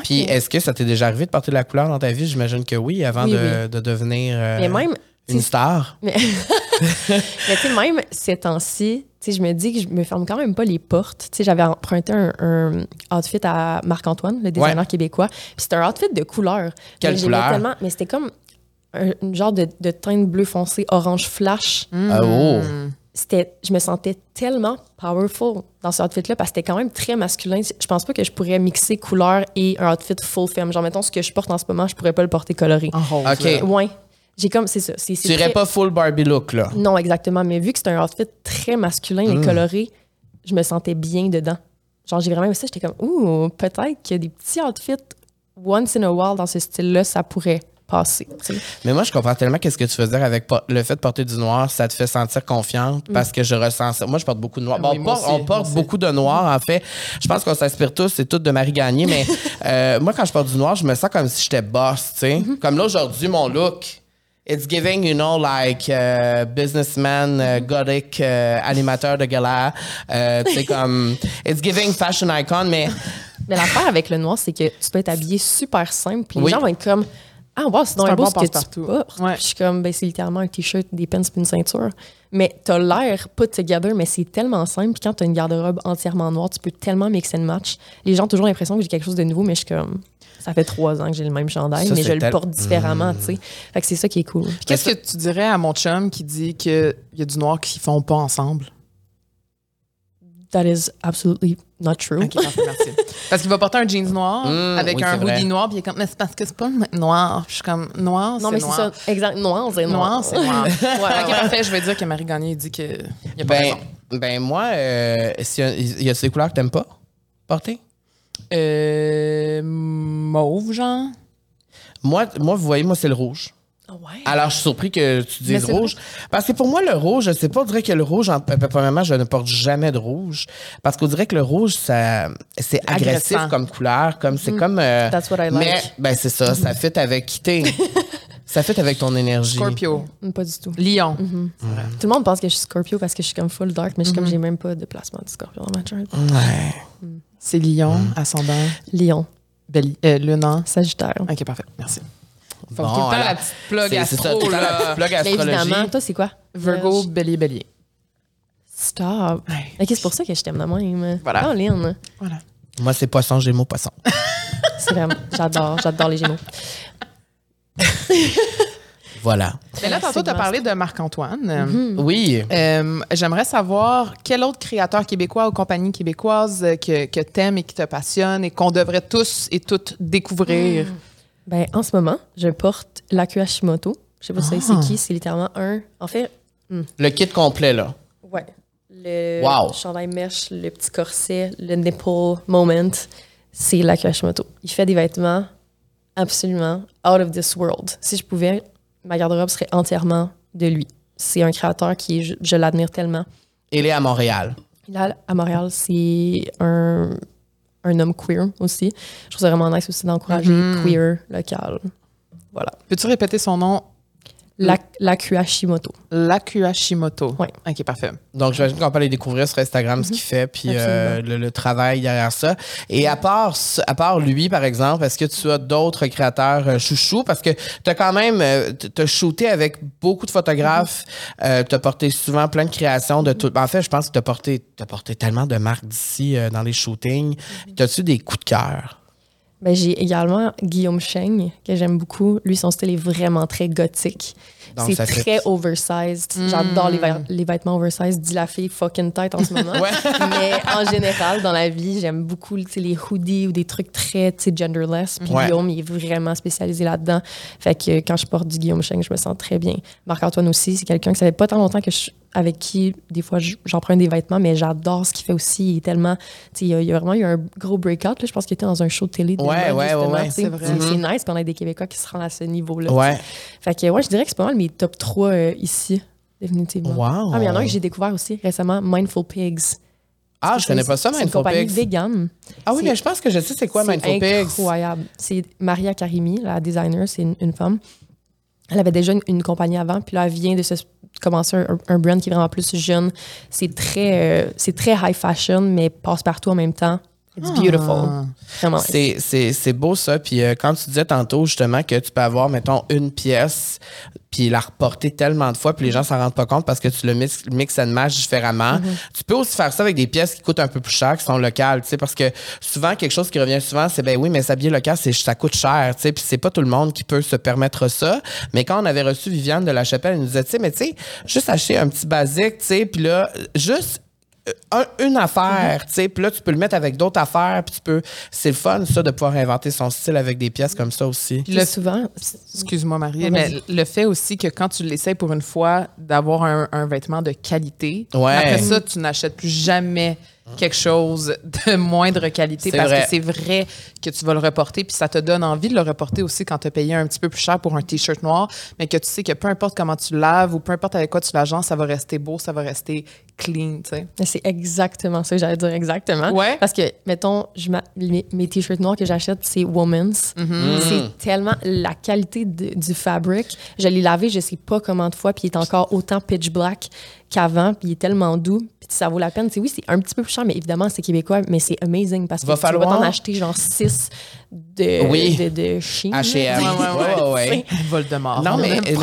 Puis, est-ce que ça t'est déjà arrivé de porter de la couleur dans ta vie? J'imagine que oui, avant Oui, de, oui. de devenir euh, Mais même, une star. Mais, mais tu sais, même ces temps-ci, tu sais, je me dis que je me ferme quand même pas les portes. Tu sais, j'avais emprunté un, un outfit à Marc-Antoine, le designer Ouais. québécois. Puis c'était un outfit de couleur. Quelle Mais couleur? tellement- mais c'était comme un, un genre de, de teinte bleu foncé, orange flash. Ah, oh. C'était, je me sentais tellement powerful dans ce outfit-là parce que c'était quand même très masculin. Je pense pas que je pourrais mixer couleur et un outfit full femme. Genre, mettons, ce que je porte en ce moment, je pourrais pas le porter coloré. En rose. OK. Ouais. J'ai comme, c'est ça. C'est, Tu irais très- pas full Barbie look, là. non, exactement. Mais vu que c'est un outfit très masculin Mm. et coloré, je me sentais bien dedans. Genre, j'ai vraiment aimé ça. J'étais comme, ouh, peut-être que des petits outfits once in a while dans ce style-là, ça pourrait sais. Mais moi, je comprends tellement qu'est-ce que tu veux dire avec le fait de porter du noir, ça te fait sentir confiante parce que je ressens ça. Moi, je porte beaucoup de noir. Bon, Oui, on porte, aussi, on porte moi aussi. beaucoup de noir, en fait. Je pense qu'on s'inspire tous, c'est tout de Marie Gagné, mais euh, moi, quand je porte du noir, je me sens comme si j'étais boss, tu sais. Comme là, aujourd'hui, mon look. It's giving, you know, like uh, businessman, uh, gothic, uh, animateur de gala. Euh, tu sais, comme. It's giving fashion icon, mais Mais l'affaire avec le noir, c'est que tu peux être habillé super simple, puis Oui. les gens vont être comme, ah, wow, c'est donc un beau bon ce que tu passe-partout. portes. Ouais. Puis je suis comme, ben, c'est littéralement un t-shirt, des pants puis une ceinture. Mais t'as l'air put together, mais c'est tellement simple. Puis quand t'as une garde-robe entièrement noire, tu peux tellement mix and match. Les gens ont toujours l'impression que j'ai quelque chose de nouveau, mais je suis comme, ça fait trois ans que j'ai le même chandail, Ça, mais je le porte différemment, tu sais. Fait que c'est ça qui est cool. Qu'est-ce que tu dirais à mon chum qui dit qu'il y a du noir qui font pas ensemble? That is absolutely not true. Parfait. Parce qu'il va porter un jeans noir Mm, avec oui, un c'est vrai. hoodie noir, puis il est comme, mais c'est parce que c'est pas noir. Puis je suis comme, noir, Non, mais c'est noir. ça. Exact. Noir, c'est noir. Noir, c'est noir. Ouais, OK, ouais. parfait, je vais dire que Marie Gagné dit qu'il n'y a pas ben, raison. ben moi, euh, il y a ces couleurs que t'aimes pas porter? Euh, mauve, genre? Moi, moi, vous voyez, moi, c'est le rouge. Ouais. Alors, je suis surpris que tu Mais dises rouge. Parce que pour moi, le rouge, je sais pas, on dirait que le rouge, en, premièrement, je ne porte jamais de rouge. Parce qu'on dirait que le rouge, ça, c'est agressif Agressant. comme couleur, comme, c'est comme, euh, That's what I mais, like. ben, c'est ça, ça fit avec qui t'es. ça fit avec ton énergie. Scorpio. Mm, Pas du tout. Lion. Tout le monde pense que je suis Scorpio parce que je suis comme full dark, mais je suis comme j'ai même pas de placement de Scorpio dans ma chart. Ouais. C'est Lion, Mm. ascendant, Lion, euh, Lune en- Sagittaire. OK, parfait. Merci. Faut Bon, tout le temps alors, la petite plug ça, astro, tout le temps la là. petite plug Mais astrologie. évidemment, toi, c'est quoi? Virgo, Vierge. Bélier, Bélier. Stop. Ouais. Ok, c'est pour ça que je t'aime de même. Voilà. Caroline. Voilà. Moi, c'est poisson, gémeaux, poisson. C'est vraiment. J'adore, j'adore les Gémeaux. Voilà. Mais là, tantôt, tu as parlé de Marc-Antoine. Oui. Euh, J'aimerais savoir quel autre créateur québécois ou compagnie québécoise euh, que, que t'aimes et qui te passionne et qu'on devrait tous et toutes découvrir? Ben, en ce moment, je porte l'Aku Hashimoto. Je sais pas si Ah. c'est qui, c'est littéralement un. En fait, Le kit complet, là. ouais. Le Wow. chandail mèche, le petit corset, le nipple moment, c'est l'Aku Hashimoto. Il fait des vêtements absolument out of this world. Si je pouvais, ma garde-robe serait entièrement de lui. C'est un créateur qui est, je, je l'admire tellement. Il est à Montréal. Là, à Montréal, c'est un, un homme queer aussi. Je trouve ça vraiment nice aussi d'encourager Mhm. queer local. Voilà. Peux-tu répéter son nom? La, la Hashimoto. Laku Hashimoto. Ouais. OK, parfait. Donc, j'imagine qu'on peut aller découvrir sur Instagram ce qu'il fait, puis euh, le, le travail derrière ça. Et à part, à part lui, par exemple, est-ce que tu as d'autres créateurs euh, chouchous? Parce que tu as quand même, euh, tu as shooté avec beaucoup de photographes, euh, tu as porté souvent plein de créations de tout. En fait, je pense que tu as porté, t'as porté tellement de marques d'ici euh, dans les shootings. As-tu des coups de cœur? Ben, j'ai également Guillaume Cheng, que j'aime beaucoup. Lui, son style est vraiment très gothique. C'est fait- très oversized. J'adore les, les vêtements oversized. Dis la fille fucking tête en ce moment. Ouais. Mais en général, dans la vie, j'aime beaucoup tu sais, les hoodies ou des trucs très tu sais, genderless. Puis Ouais. Guillaume, il est vraiment spécialisé là-dedans. Fait que quand je porte du Guillaume Cheng, je me sens très bien. Marc-Antoine aussi, c'est quelqu'un que ça fait pas tant longtemps que je avec qui, des fois, je- j'emprunte des vêtements, mais j'adore ce qu'il fait aussi. Il est tellement. Il y, a, il y a vraiment eu un gros breakout. Là. Je pense qu'il était dans un show de télé. de Ouais, ouais, ouais. C'est vrai. C'est c'est nice qu'on ait des Québécois qui se rendent à ce niveau-là. Ouais. Fait que, ouais, je dirais que c'est pas mal mes top 3 euh, ici, définitivement. Wow. Ah, mais il y en a un que j'ai découvert aussi récemment, Mindful Pigs. Ah, je connais pas ça, C'est une Mindful compagnie Pigs. vegan. Ah oui, c'est- mais je pense que je sais c'est quoi Mindful C'est Pigs. incroyable. C'est Maria Karimi, la designer, c'est une, une femme. Elle avait déjà une, une compagnie avant, puis là, elle vient de se commencer un, un brand qui est vraiment plus jeune. C'est très, euh, c'est très high fashion, mais passe partout en même temps. It's beautiful. Ah. C'est, beau ça. Puis euh, quand tu disais tantôt justement que tu peux avoir, mettons, une pièce, puis la reporter tellement de fois, puis les gens s'en rendent pas compte parce que tu le mix, mix and match différemment. Tu peux aussi faire ça avec des pièces qui coûtent un peu plus cher, qui sont locales, tu sais, parce que souvent, quelque chose qui revient souvent, c'est ben oui, mais s'habiller local, c'est, ça coûte cher, tu sais, puis c'est pas tout le monde qui peut se permettre ça. Mais quand on avait reçu Viviane de la Chapelle, elle nous disait, tu sais, mais tu sais, juste acheter un petit basique, tu sais, puis là, juste un- une affaire, tu sais, puis là, tu peux le mettre avec d'autres affaires, puis tu peux... C'est le fun, ça, de pouvoir inventer son style avec des pièces comme ça aussi. Puis Le- souvent, Excuse-moi, Marie, mais le fait aussi que quand tu l'essayes pour une fois, d'avoir un, un vêtement de qualité, Ouais. après ça, tu n'achètes plus jamais quelque chose de moindre qualité parce vrai. que c'est vrai que tu vas le reporter, puis ça te donne envie de le reporter aussi quand tu as payé un petit peu plus cher pour un T-shirt noir, mais que tu sais que peu importe comment tu le laves ou peu importe avec quoi tu l'agences, ça va rester beau, ça va rester clean, tu sais. Mais C'est exactement ça que j'allais dire exactement. Ouais. Parce que, mettons, je mes, mes t-shirts noirs que j'achète, c'est Woman's. Mm-hmm. C'est tellement la qualité de- du fabric. Je l'ai lavé, je sais pas comment de fois, puis il est encore autant pitch black qu'avant, puis il est tellement doux, puis ça vaut la peine. C'est oui, c'est un petit peu plus cher, mais évidemment, c'est québécois, mais c'est amazing parce que Va tu vas falloir- t'en acheter genre 6 de, Oui. de, de Shein. H&M. Ouais, ouais, ouais. Voldemort. Non, On mais- mais- mais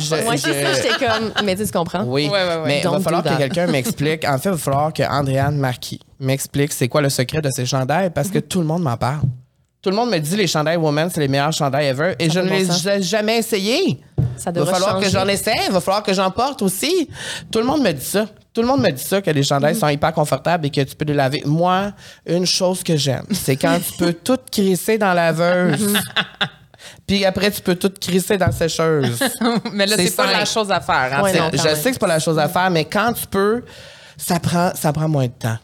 je- Ouais, c'est ça, j'étais comme. Mais tu comprends? Oui, Ouais, ouais, ouais. mais il va falloir que quelqu'un m'explique. En fait, il va falloir que Andréane Marquis m'explique c'est quoi le secret de ces chandails parce que Mhm. tout le monde m'en parle. Tout le monde me dit les chandails Woman, c'est les meilleurs chandails ever et Ça je ne les ai jamais essayés. Ça Il va falloir changer. que j'en essaie, il va falloir que j'en porte aussi. Tout le monde me dit ça. Tout le monde me dit ça, que les chandails Mhm. sont hyper confortables et que tu peux les laver. Moi, une chose que j'aime, c'est quand tu peux tout crisser dans la laveuse. Mhm. Puis après, tu peux tout crisser dans la sécheuse. mais là, C'est pas la chose à faire. hein. Ouais, C'est- non, je sais que c'est pas la chose à faire, mais quand tu peux, ça prend, ça prend moins de temps.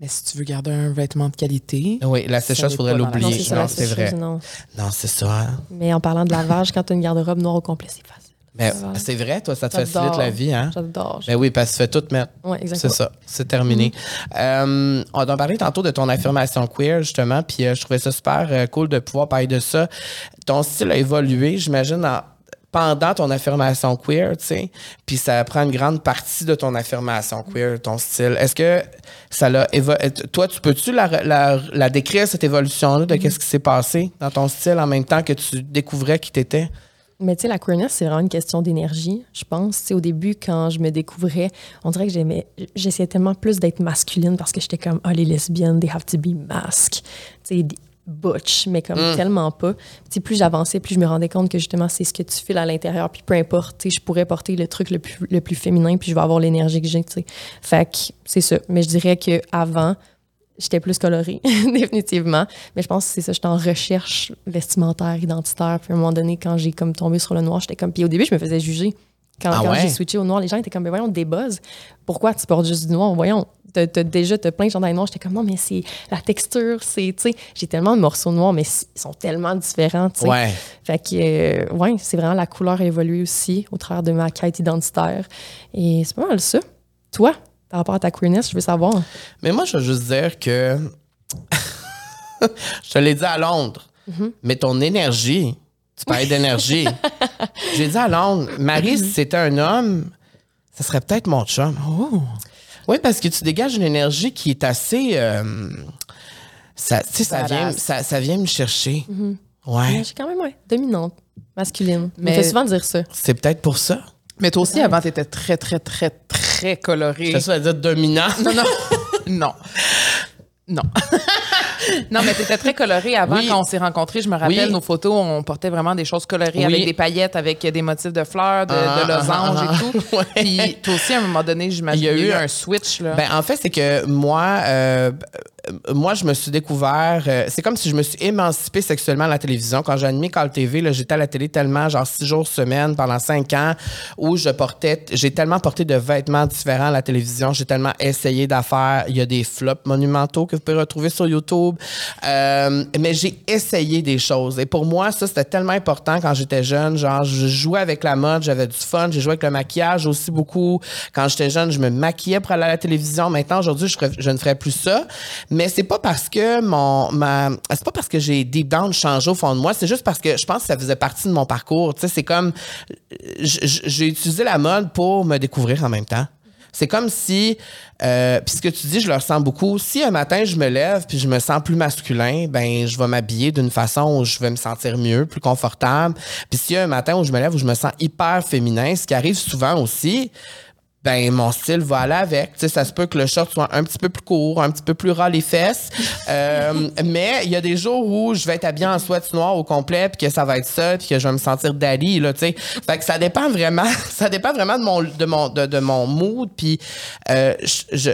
Mais si tu veux garder un vêtement de qualité, Oui, la sécheuse, n'est faudrait l'oublier. Non, c'est c'est vrai. non. Non, c'est ça. Mais en parlant de lavage, quand tu as une garde-robe noire au complet, c'est facile. Mais c'est vrai, toi, ça te facilite la vie, hein? J'adore. Ben oui, parce que tu fais tout mettre. C'est exactement. ça, c'est terminé. Euh, on a parlé tantôt de ton affirmation queer, justement, puis euh, je trouvais ça super euh, cool de pouvoir parler de ça. Ton style a évolué, j'imagine, en- pendant ton affirmation queer, tu sais, puis ça prend une grande partie de ton affirmation queer, ton style. Est-ce que ça l'a évolué? Toi, tu peux-tu la, décrire, cette évolution-là, de qu'est-ce qui s'est passé dans ton style en même temps que tu découvrais qui t'étais? Mais tu sais, la queerness, c'est vraiment une question d'énergie, je pense. Tu au début, quand je me découvrais, on dirait que j'aimais, j'essayais tellement plus d'être masculine parce que j'étais comme, ah, les lesbiennes, they have to be mask. Tu sais, butch, mais comme tellement pas. Tu sais, plus j'avançais, plus je me rendais compte que justement, c'est ce que tu files à l'intérieur. Puis peu importe, tu sais, je pourrais porter le truc le plus, le plus féminin, puis je vais avoir l'énergie que j'ai, tu sais. Fait que c'est ça. Mais je dirais qu'avant, j'étais plus colorée, définitivement. Mais je pense que c'est ça, j'étais en recherche vestimentaire, identitaire. Puis à un moment donné, quand j'ai comme tombé sur le noir, j'étais comme. Puis au début, je me faisais juger. Quand, Ah quand ouais? j'ai switché au noir, les gens étaient comme, ben voyons, des buzz. Pourquoi tu portes juste du noir? Voyons, t'as, t'as déjà t'as plein de chandails noirs. J'étais comme, non, mais c'est la texture, c'est, tu sais, j'ai tellement de morceaux noirs, mais ils sont tellement différents, tu sais. Ouais. Fait que, euh, ouais, c'est vraiment la couleur a évolué aussi au travers de ma quête identitaire. Et c'est pas mal ça. Toi, par rapport à ta queerness, je veux savoir. Mais moi, je veux juste dire que. je te l'ai dit à Londres. Mais ton énergie, tu parlais d'énergie. J'ai dit à Londres, Marie, si c'était un homme, ça serait peut-être mon chum. Oui, parce que tu dégages une énergie qui est assez. euh, ça, tu sais, ça vient, ça, ça vient me chercher. Mais Ouais. je suis quand même, ouais, dominante, masculine. Mais... Mais- On fait souvent dire ça. C'est peut-être pour ça. mais toi aussi, avant, tu étais très, très, très, très coloré. C'est ça, à dire dominant. Non, non. non. Non. non, mais t'étais très coloré avant Oui. quand on s'est rencontrés. Je me rappelle, Oui. nos photos, on portait vraiment des choses colorées Oui. avec des paillettes, avec des motifs de fleurs, de, Ah, de losanges ah, et tout. ouais. Puis toi aussi, à un moment donné, j'imagine, Il y a eu un switch. Là. Ben, en fait, c'est que moi, euh, moi, je me suis découvert. euh, c'est comme si je me suis émancipé sexuellement à la télévision. Quand j'ai animé Call TV, j'étais à la télé tellement, genre six jours semaine pendant cinq ans, où je portais. J'ai tellement porté de vêtements différents à la télévision. J'ai tellement essayé d'affaires. Il y a des flops monumentaux que vous pouvez retrouver sur YouTube. Euh, mais j'ai essayé des choses. Et pour moi, ça, c'était tellement important quand j'étais jeune. Genre, je jouais avec la mode, j'avais du fun. J'ai joué avec le maquillage aussi beaucoup. Quand j'étais jeune, je me maquillais pour aller à la télévision. Maintenant, aujourd'hui, je, ne ferais plus ça. C'est pas parce que mon ma c'est pas parce que j'ai deep down changé au fond de moi, c'est juste parce que je pense que ça faisait partie de mon parcours. Tu sais, c'est comme j'ai utilisé la mode pour me découvrir en même temps. C'est comme si, euh, puis ce que tu dis, je le ressens beaucoup. Si un matin je me lève puis je me sens plus masculin, ben je vais m'habiller d'une façon où je vais me sentir mieux, plus confortable. Puis a un matin où je me lève où je me sens hyper féminin, ce qui arrive souvent aussi, ben mon style va aller avec. Tu sais, ça se peut que le short soit un petit peu plus court, un petit peu plus ras les fesses. Euh, mais il y a des jours où je vais être habillée en sweat noir au complet, puis que ça va être ça, puis que je vais me sentir Dali, là, tu sais. Fait que ça dépend vraiment, ça dépend vraiment de mon, de mon, de, de mon mood. Puis euh, je, je-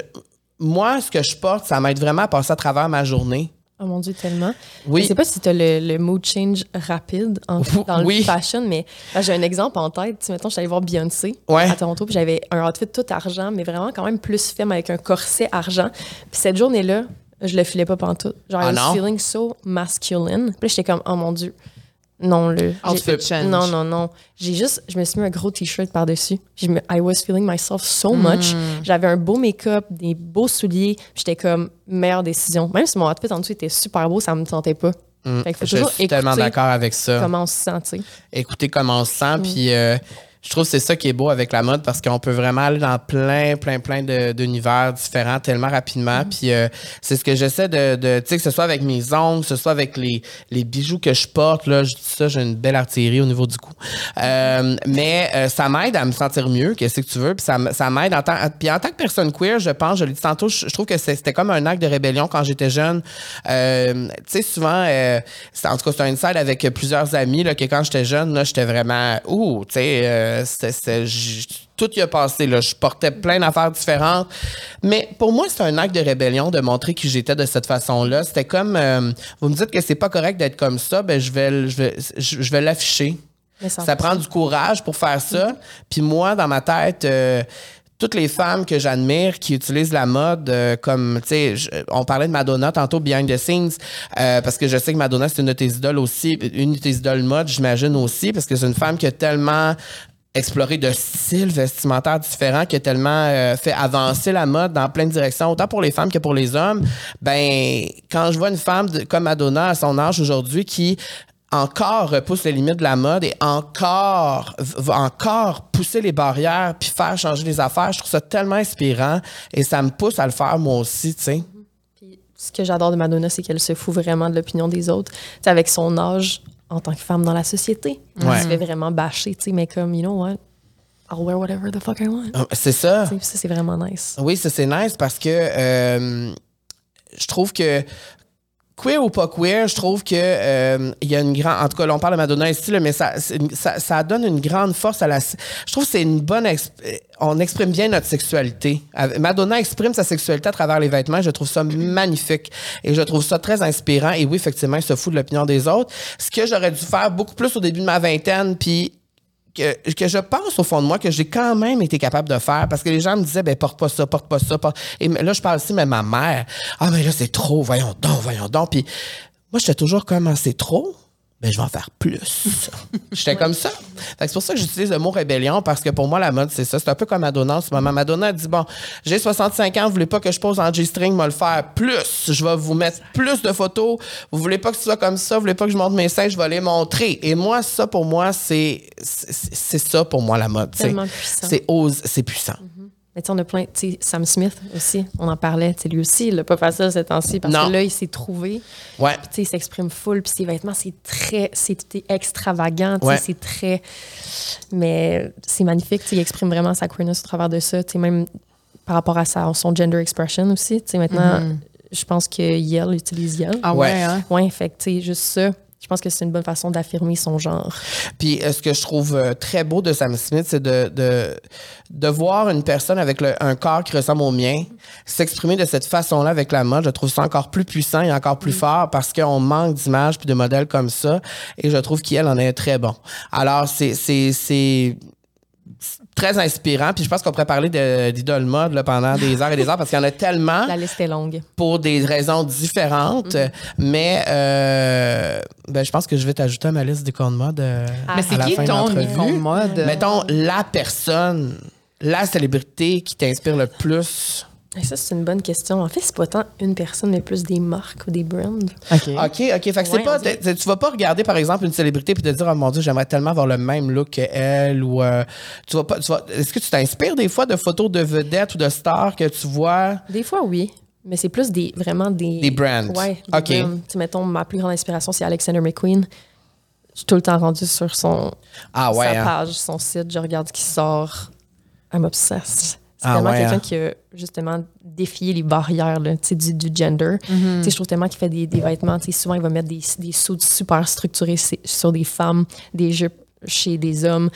moi, ce que je porte, ça m'aide vraiment à passer à travers ma journée. Oh mon Dieu, tellement. Oui. Je sais pas si tu as le, le mood change rapide en, dans le Oui. fashion, mais j'ai un exemple en tête. Tu sais, mettons, je suis allée voir Beyoncé Ouais. à Toronto, puis j'avais un outfit tout argent, mais vraiment quand même plus femme avec un corset argent. Puis cette journée-là, je le filais pas pantoute. Genre, Ah I was feeling so masculine. Puis j'étais comme, oh mon Dieu. Non, le. Outfit change. Non, non, non. J'ai juste, je me suis mis un gros t-shirt par-dessus. I was feeling myself so much. J'avais un beau make-up, des beaux souliers. J'étais comme, meilleure décision. Même si mon outfit en dessous était super beau, ça me tentait pas. Fait qu'il faut Mm. Je toujours suis tellement d'accord avec ça. comment on se sent, tu sais. écouter comment on se sent. Puis euh, je trouve que c'est ça qui est beau avec la mode parce qu'on peut vraiment aller dans plein, plein, plein de- d'univers différents tellement rapidement. Puis euh, c'est ce que j'essaie de, de tu sais, que ce soit avec mes ongles, que ce soit avec les, les bijoux que je porte. Là, je dis ça, j'ai une belle artillerie au niveau du cou. Euh, mais euh, ça m'aide à me sentir mieux, qu'est-ce que tu veux. Puis ça, ça m'aide en tant, puis en tant que personne queer, je pense, je l'ai dit tantôt, je, je trouve que c'était comme un acte de rébellion quand j'étais jeune. Euh, tu sais, souvent, euh, en tout cas, c'est un inside avec plusieurs amis, là, que quand j'étais jeune, là, j'étais vraiment, ouh, tu sais, euh, tout y a passé, là. Je portais plein d'affaires différentes. Mais pour moi, c'est un acte de rébellion de montrer qui j'étais de cette façon-là. C'était comme, euh, vous me dites que c'est pas correct d'être comme ça, ben, je vais, je vais, je, je vais l'afficher. Ça- prend du courage pour faire ça. Puis moi, dans ma tête, euh, toutes les femmes que j'admire qui utilisent la mode euh, comme, tu sais, on parlait de Madonna tantôt, behind the scenes, euh, parce que je sais que Madonna, c'est une de tes idoles aussi, une de tes idoles mode, j'imagine aussi, parce que c'est une femme qui a tellement exploré de styles vestimentaires différents, qui a tellement euh, fait avancer la mode dans plein de directions, autant pour les femmes que pour les hommes. Ben, quand je vois une femme comme Madonna à son âge aujourd'hui qui encore repousse les limites de la mode et encore va encore pousser les barrières puis faire changer les affaires, je trouve ça tellement inspirant et ça me pousse à le faire moi aussi, tu sais. Ce que j'adore de Madonna, c'est qu'elle se fout vraiment de l'opinion des autres. Avec son âge en tant que femme dans la société, Ouais. se fait vraiment bâcher, tu sais, mais comme, you know what, I'll wear whatever the fuck I want. Ah, C'est ça. Ça, c'est vraiment nice. Oui, ça c'est nice parce que euh, je trouve que queer ou pas queer, je trouve que euh, il y a une grande en tout cas là, on parle de Madonna ici là, mais ça, ça ça donne une grande force à la je trouve que c'est une bonne exp- on exprime bien notre sexualité. Madonna exprime sa sexualité à travers les vêtements, je trouve ça magnifique et je trouve ça très inspirant et oui effectivement, il se fout de l'opinion des autres, ce que j'aurais dû faire beaucoup plus au début de ma vingtaine puis que, que je pense au fond de moi que j'ai quand même été capable de faire parce que les gens me disaient ben porte pas ça porte pas ça porte- et là je parle aussi mais ma mère ah mais là c'est trop voyons donc voyons donc puis moi j'étais toujours comme Ah, c'est trop ben je vais en faire plus. J'étais comme ça. Fait que c'est pour ça que j'utilise le mot rébellion parce que pour moi la mode c'est ça. C'est un peu comme Madonna en ce moment. Madonna elle dit bon j'ai 65 ans vous voulez pas que je pose en G-string moi le faire plus. Je vais vous mettre plus de photos. Vous voulez pas que ce soit comme ça vous voulez pas que je montre mes seins je vais les montrer. Et moi ça pour moi c'est c'est ça pour moi la mode puissant. c'est ose c'est puissant Mais tu sais, on a plein, tu sais, Sam Smith aussi, on en parlait, tu sais, lui aussi, il n'a pas facile ces temps-ci parce Non. que là, il s'est trouvé. ouais Puis, tu sais, il s'exprime full, puis ses vêtements, c'est très, c'est extravagant, tu sais, Ouais. c'est très. Mais c'est magnifique, tu sais, il exprime vraiment sa queerness au travers de ça, tu sais, même par rapport à sa, son gender expression aussi. Tu sais, maintenant, je pense que Yale utilise Yale. Ah Ouais. ouais, hein? Ouais, fait que, tu sais, juste ça, je pense que c'est une bonne façon d'affirmer son genre. Puis euh, ce que je trouve euh, très beau de Sam Smith, c'est de, de, de voir une personne avec le- un corps qui ressemble au mien s'exprimer de cette façon-là avec la mode. Je trouve ça encore plus puissant et encore plus fort parce qu'on manque d'images puis de modèles comme ça. Et je trouve qu'elle en est très bon. Alors, c'est très inspirant. Puis je pense qu'on pourrait parler d'idole mode là, pendant des heures et des heures parce qu'il y en a tellement La liste est longue. pour des raisons différentes. Mais euh, ben, je pense que je vais t'ajouter à ma liste d'icônes de mode. euh, Mais à c'est qui fin ton icône mode? Mettons la personne, la célébrité qui t'inspire le plus. Et ça, c'est une bonne question. En fait, c'est pas tant une personne, mais plus des marques ou des brands. OK. OK, OK. Fait que c'est Ouais, pas. Tu vas pas regarder, par exemple, une célébrité puis te dire, oh mon Dieu, j'aimerais tellement avoir le même look qu'elle ou. euh, tu vas pas. Tu vas, est-ce que tu t'inspires des fois de photos de vedettes ou de stars que tu vois? Des fois, oui. Mais c'est plus des, vraiment des... Des brands. Ouais. des OK. brands. Tu sais, mettons, ma plus grande inspiration, c'est Alexander McQueen. Je suis tout le temps rendue sur son, Ah ouais. sa hein? page, son site. Je regarde ce qui sort. I'm obsessed. C'est Ah tellement ouais, quelqu'un hein? qui a justement défié les barrières là, tu sais, du, du gender. Tu sais, Je trouve tellement qu'il fait des, des vêtements. tu sais, Souvent, il va mettre des, des sauts super structurés sur des femmes, des jupes chez des hommes.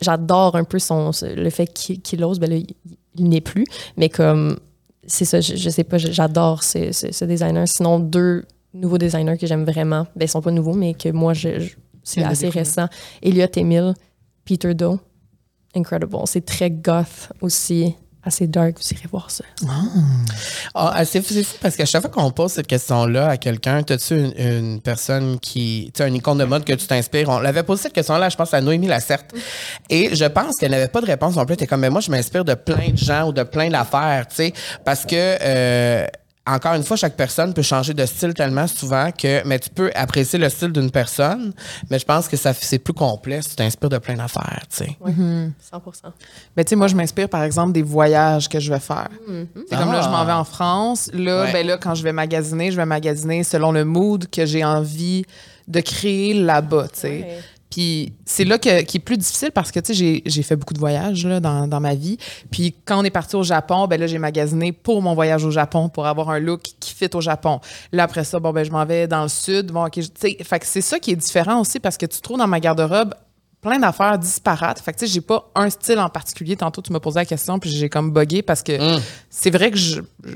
J'adore un peu son, le fait qu'il qu'il ose. Ben là, il, il n'est plus. Mais comme, c'est ça, je, je sais pas, j'adore ce, ce, ce designer. Sinon, deux nouveaux designers que j'aime vraiment. Ben, ils sont pas nouveaux, mais que moi, je, je- c'est assez récent. Elliot Emile, Peter Doe. Incredible. C'est très goth aussi, assez dark. Vous irez voir ça. Ah, fou, c'est fou parce qu'à chaque fois qu'on pose cette question-là à quelqu'un, as-tu une, une personne qui. Tu sais, un icône de mode que tu t'inspires? On l'avait posé cette question-là, je pense, à Noémie Lacerte. Et je pense qu'elle n'avait pas de réponse non plus. T'es comme, mais moi, je m'inspire de plein de gens ou de plein d'affaires, tu sais, parce que. euh, encore une fois, chaque personne peut changer de style tellement souvent que, mais tu peux apprécier le style d'une personne, mais je pense que ça, c'est plus complet si tu t'inspires de plein d'affaires, tu sais. Ouais, 100 Ben, tu sais, moi, je m'inspire, par exemple, des voyages que je vais faire. C'est comme là, je m'en vais Ah. en France. Là, Ouais. ben là, quand je vais magasiner, je vais magasiner selon le mood que j'ai envie de créer là-bas, tu sais. Ouais. C'est là que, qui est plus difficile parce que, tu j'ai- fait beaucoup de voyages dans, ma vie. Puis quand on est parti au Japon, ben là, j'ai magasiné pour mon voyage au Japon pour avoir un look qui fit au Japon. Là, après ça, bon, ben je m'en vais dans le sud. Bon, fait que c'est ça qui est différent aussi parce que tu trouves dans ma garde-robe plein d'affaires disparates. Fait que, tu sais, j'ai pas un style en particulier. Tantôt, tu m'as posé la question, puis j'ai comme bugué parce que c'est vrai que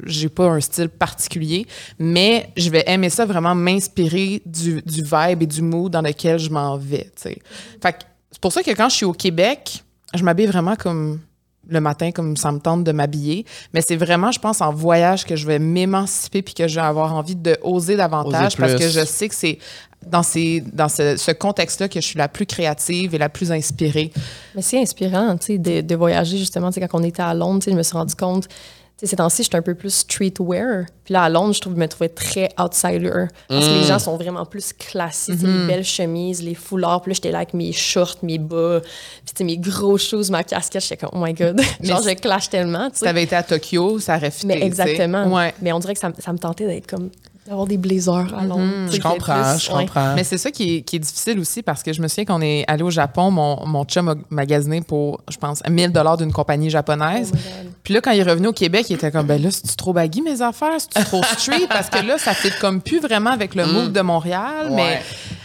j'ai pas un style particulier, mais je vais aimer ça vraiment m'inspirer du, du vibe et du mood dans lequel je m'en vais, tu sais. Fait que c'est pour ça que quand je suis au Québec, je m'habille vraiment comme le matin comme ça me tente de m'habiller. Mais c'est vraiment, je pense, en voyage que je vais m'émanciper puis que je vais avoir envie de oser davantage Oser parce que je sais que c'est dans, ces, dans ce, ce contexte-là que je suis la plus créative et la plus inspirée. Mais c'est inspirant, tu sais, de, de voyager justement. Tu sais, quand on était à Londres, tu sais, je me suis rendu compte. Tu sais, ces temps-ci, j'étais un peu plus streetwear. Puis là, à Londres, je trouve, je me trouvais très outsider. Parce que les gens sont vraiment plus classiques. Les belles chemises, les foulards. Puis là, j'étais là avec mes shorts, mes bas, puis tu sais, mes gros shoes, ma casquette. J'étais comme, oh my God. Genre, je clash tellement, tu Si t'avais été à Tokyo, ça aurait fité, Mais exactement. Ouais. Mais on dirait que ça, ça me tentait d'être comme, d'avoir des blazers à Londres. tu sais, Je comprends, plus- je ouais. comprends. Mais c'est ça qui est, qui est difficile aussi parce que je me souviens qu'on est allé au Japon, mon, mon chum a magasiné pour, je pense, 1000 dollars d'une compagnie japonaise. Oh. Puis là, quand il est revenu au Québec, il était comme, ben là, c'est-tu trop baggy mes affaires? C'est-tu trop street? Parce que là, ça fait comme plus vraiment avec le mood de Montréal. Ouais. Mais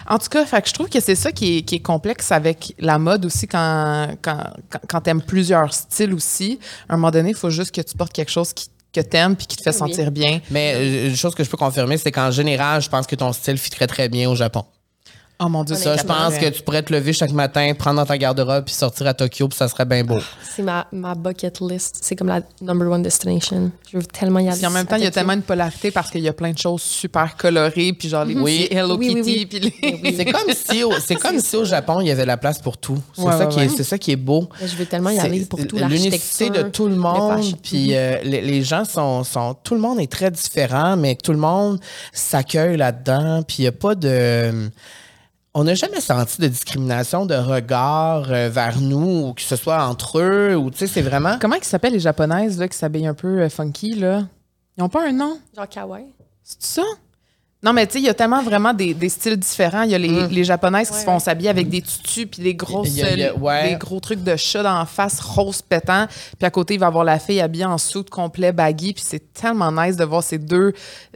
en tout cas, fait que je trouve que c'est ça qui est, qui est complexe avec la mode aussi quand, quand, quand, quand t'aimes plusieurs styles aussi. À un moment donné, il faut juste que tu portes quelque chose qui, que t'aimes puis qui te fait Oui. sentir bien. Mais euh, une chose que je peux confirmer, c'est qu'en général, je pense que ton style fit très très bien au Japon. Oh mon Dieu, Ça, je pense que tu pourrais te lever chaque matin, prendre dans ta garde-robe puis sortir à Tokyo, puis ça serait bien beau. C'est ma, ma bucket list. C'est comme la number one destination. Je veux tellement y aller. Puis en même temps, il y a tellement une polarité parce qu'il y a plein de choses super colorées, puis genre les Oui. Hello Oui, oui, Kitty, oui. puis les... C'est comme si, au, c'est comme si au Japon, il y avait la place pour tout. C'est Ouais, ça, ouais, qui ouais. est, c'est ça qui est beau. Je veux tellement y C'est aller pour tout L'unicité de tout le monde. Puis euh, les, les gens sont, sont. Tout le monde est très différent, mais tout le monde s'accueille là-dedans. Puis il n'y a pas de. On n'a jamais senti de discrimination de regard euh, vers nous, ou que ce soit entre eux, ou tu sais, c'est vraiment. Comment ils s'appellent les japonaises là, qui s'habillent un peu euh, funky, là? Ils n'ont pas un nom? Genre kawaii. C'est ça? Non, mais tu sais, il y a tellement vraiment des, des styles différents. Il y a les, les japonaises qui Ouais, se font ouais. s'habiller avec des tutus puis des grosses, Il y a- il y a- ouais. des gros trucs de chat dans la face rose pétant. Puis à côté, il va y avoir la fille habillée en soute complet baggy. Puis c'est tellement nice de voir ces deux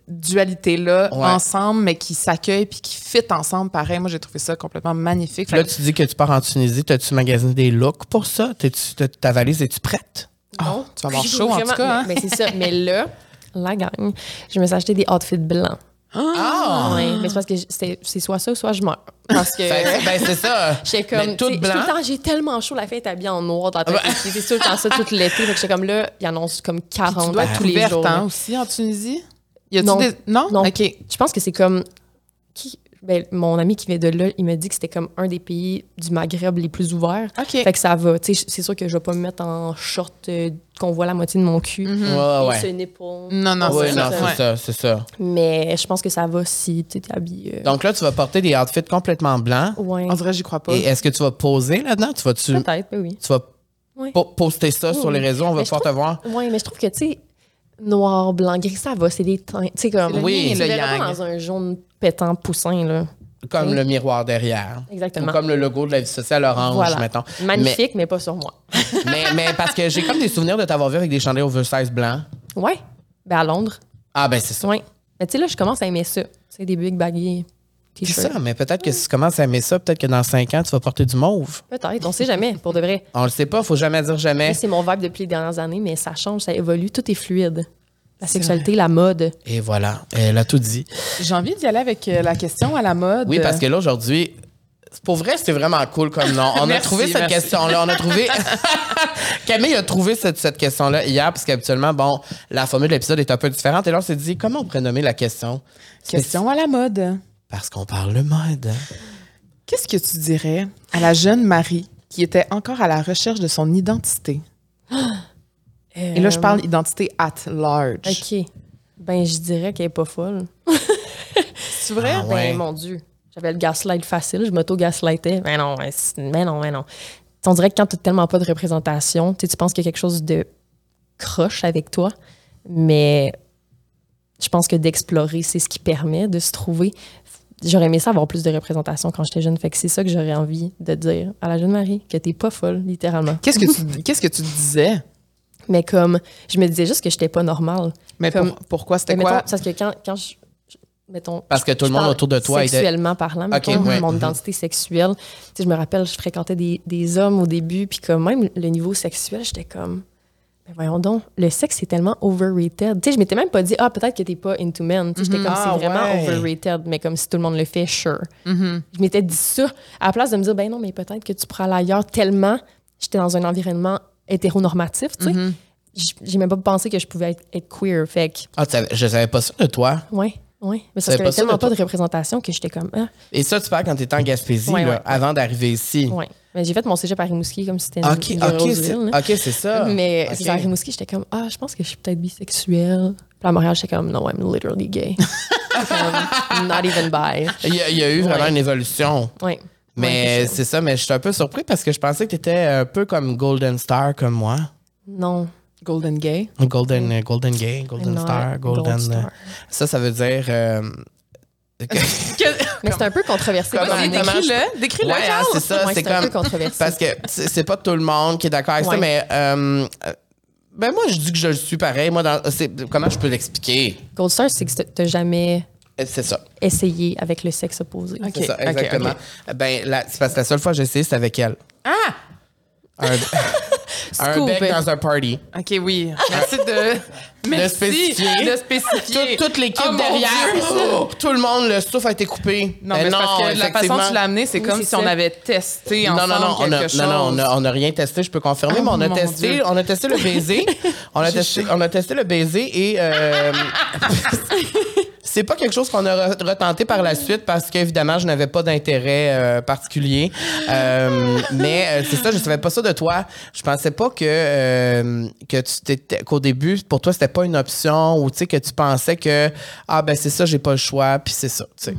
dualités-là Ouais. ensemble, mais qui s'accueillent puis qui fit ensemble. Pareil, moi, j'ai trouvé ça complètement magnifique. Là, tu dis que tu pars en Tunisie. T'as-tu magasiné des looks pour ça? T'es-tu- t'as- ta valise, es-tu prête? Non. tu vas avoir chaud, en tout cas, hein? Mais, mais c'est ça. Mais là, la gang, je me suis acheté des outfits blancs. Ah! Ouais, mais c'est parce que c'est c'est soit ça ou soit je meurs. Parce que. Ben, ben, c'est ça. J'étais comme, tout blanc. tout le temps, j'ai tellement chaud, la fille est habillée en noir dans tête. C'est tout le temps ça, tout l'été. Fait que j'étais comme là, il annonce comme 40 tu dois tous les jours. hein, aussi en Tunisie? Y a-tu Non. des... Non? Non. OK. Je pense que c'est comme. Qui, ben, mon ami qui vient de là, il m'a dit que c'était comme un des pays du Maghreb les plus ouverts. OK. Fait que ça va. Tu sais, c'est sûr que je vais pas me mettre en short euh, qu'on voit la moitié de mon cul. Ouais, Et ouais. ce nipple. Non, non, Oui, c'est non, ça. c'est Ouais. ça, c'est ça. Mais je pense que ça va si tu es habillé. euh, Donc là, tu vas porter des outfits complètement blancs. ouais. On dirait j'y crois pas. Et est-ce que tu vas poser là-dedans? Tu vas-tu Peut-être, ben oui. tu vas Ouais. po- poster ça sur les réseaux? On va pouvoir te voir? Oui, mais je trouve que, tu sais, noir, blanc, gris, ça va, c'est des teintes. Tu sais, comme. Oui. le yang. dans un jaune pétant poussin, là. Comme Oui. le miroir derrière. Exactement. Ou comme le logo de la vie sociale orange, Voilà. mettons. Magnifique, mais... pas sur moi. Mais, parce que j'ai comme des souvenirs de t'avoir vu avec des chandails oversize blancs. Ouais. Ben, à Londres. Ah, ben c'est ça. Ouais. Mais tu sais, là, je commence à aimer ça. C'est des big baggy C'est ça, mais peut-être que si tu commences à aimer ça, peut-être que dans cinq ans, tu vas porter du mauve. Peut-être, on sait jamais, pour de vrai. On le sait pas, faut jamais dire jamais. C'est mon vibe depuis les dernières années, mais ça change, ça évolue, tout est fluide. La sexualité, la mode. Et voilà, elle a tout dit. J'ai envie d'y aller avec euh, la question à la mode. Oui, parce que là, aujourd'hui, pour vrai, c'est vraiment cool comme nom. On a trouvé cette question-là. On a trouvé. Camille a trouvé cette, cette question-là hier, parce qu'habituellement, bon, la formule de l'épisode est un peu différente. Et là, on s'est dit, comment on pourrait nommer la question? Question à la mode. Parce qu'on parle de mode. Qu'est-ce que tu dirais à la jeune Marie qui était encore à la recherche de son identité? Et là, je parle identité at large. OK. Ben, je dirais qu'elle est pas folle. C'est vrai? Ah ouais. Ben, mon Dieu. J'avais le gaslight facile, je m'auto-gaslightais. Mais non, mais c'est- mais non, mais non. On dirait que quand tu n'as tellement pas de représentation, tu penses qu'il y a quelque chose de croche avec toi, mais je pense que d'explorer, c'est ce qui permet de se trouver. J'aurais aimé ça avoir plus de représentation quand j'étais jeune. Fait que c'est ça que j'aurais envie de dire à la jeune Marie, que t'es pas folle, littéralement. Qu'est-ce que tu qu'est-ce que tu disais? Mais comme, je me disais juste que j'étais pas normale. Mais Comme- pour- pourquoi? C'était Mais quoi? mettons, parce que quand, quand je, mettons, Parce que tout le monde autour de toi était. Sexuellement parlant, Ok, mettons, ouais. mon Mhm. identité sexuelle. Tu sais, je me rappelle, je fréquentais des, des hommes au début, puis comme même le niveau sexuel, j'étais comme, ben voyons donc, le sexe est tellement overrated. Tu sais, je m'étais même pas dit, ah, peut-être que t'es pas into men. Tu sais, j'étais comme, Ah, c'est vraiment ouais. overrated, mais comme si tout le monde le fait, sure. Mhm. Je m'étais dit ça, à la place de me dire, ben non, mais peut-être que tu pourras aller ailleurs tellement j'étais dans un environnement hétéronormatif, tu sais. J- J'ai même pas pensé que je pouvais être, être queer. Fait que, Ah, je savais pas ça de toi. ouais, ouais. Mais ça ça tellement de pas de représentation que j'étais comme, ah, Et ça, tu parles quand tu étais en Gaspésie, Ouais, là, ouais. avant d'arriver ici. ouais. Mais j'ai fait mon cégep à Rimouski comme si c'était une, OK, une OK, c'est là. ok, c'est ça. Mais Ok. c'est à Rimouski, j'étais comme, ah, je pense que je suis peut-être bisexuelle. Puis à Montréal, j'étais comme, no, I'm literally gay. Comme, not even bi. Il y, a, il y a eu vraiment Ouais. une évolution. Ouais. Mais Ouais, c'est ça, mais je suis un peu surpris parce que je pensais que tu étais un peu comme Golden Star comme moi. Non. Golden Gay? Golden, euh, golden Gay, Golden Star, Golden. gold star. euh, Ça, ça veut dire. euh, Mais c'est un peu controversé. Décris-le. Décris-le, Ouais, hein, c'est ça. Ouais, c'est c'est un peu comme. controversé. Parce que c'est pas tout le monde qui est d'accord avec ça, mais. euh, euh, ben moi, je dis que je le suis pareil. Moi, dans, comment je peux l'expliquer? Gold Star, c'est que t'as jamais Euh, C'est ça. essayé avec le sexe opposé. C'est ça, exactement. Ben, la, c'est parce que la seule fois que j'ai essayé, c'était avec elle. Ah! Un, un bec dans un party. OK, oui. Merci de... Merci spécifier. de spécifier. Toute, toute l'équipe Oh, derrière, oh, tout le monde, le souffle a été coupé. Non, Euh, mais c'est parce que la façon dont tu l'as amené, c'est Oui, comme si on avait testé Non, ensemble non, non, on a, quelque chose. non, non, on a, on a rien testé, je peux confirmer, Oh, mais on a mon testé, Dieu. on a testé le baiser, on a testé, on a testé le baiser et euh, c'est pas quelque chose qu'on a re- retenté par la suite parce qu'évidemment je n'avais pas d'intérêt euh, particulier, Euh, mais euh, c'est ça, je savais pas ça de toi. Je pensais pas que que tu t'étais qu'au début pour toi c'était pas une option ou que tu pensais que ah ben c'est ça, j'ai pas le choix puis c'est ça, sais.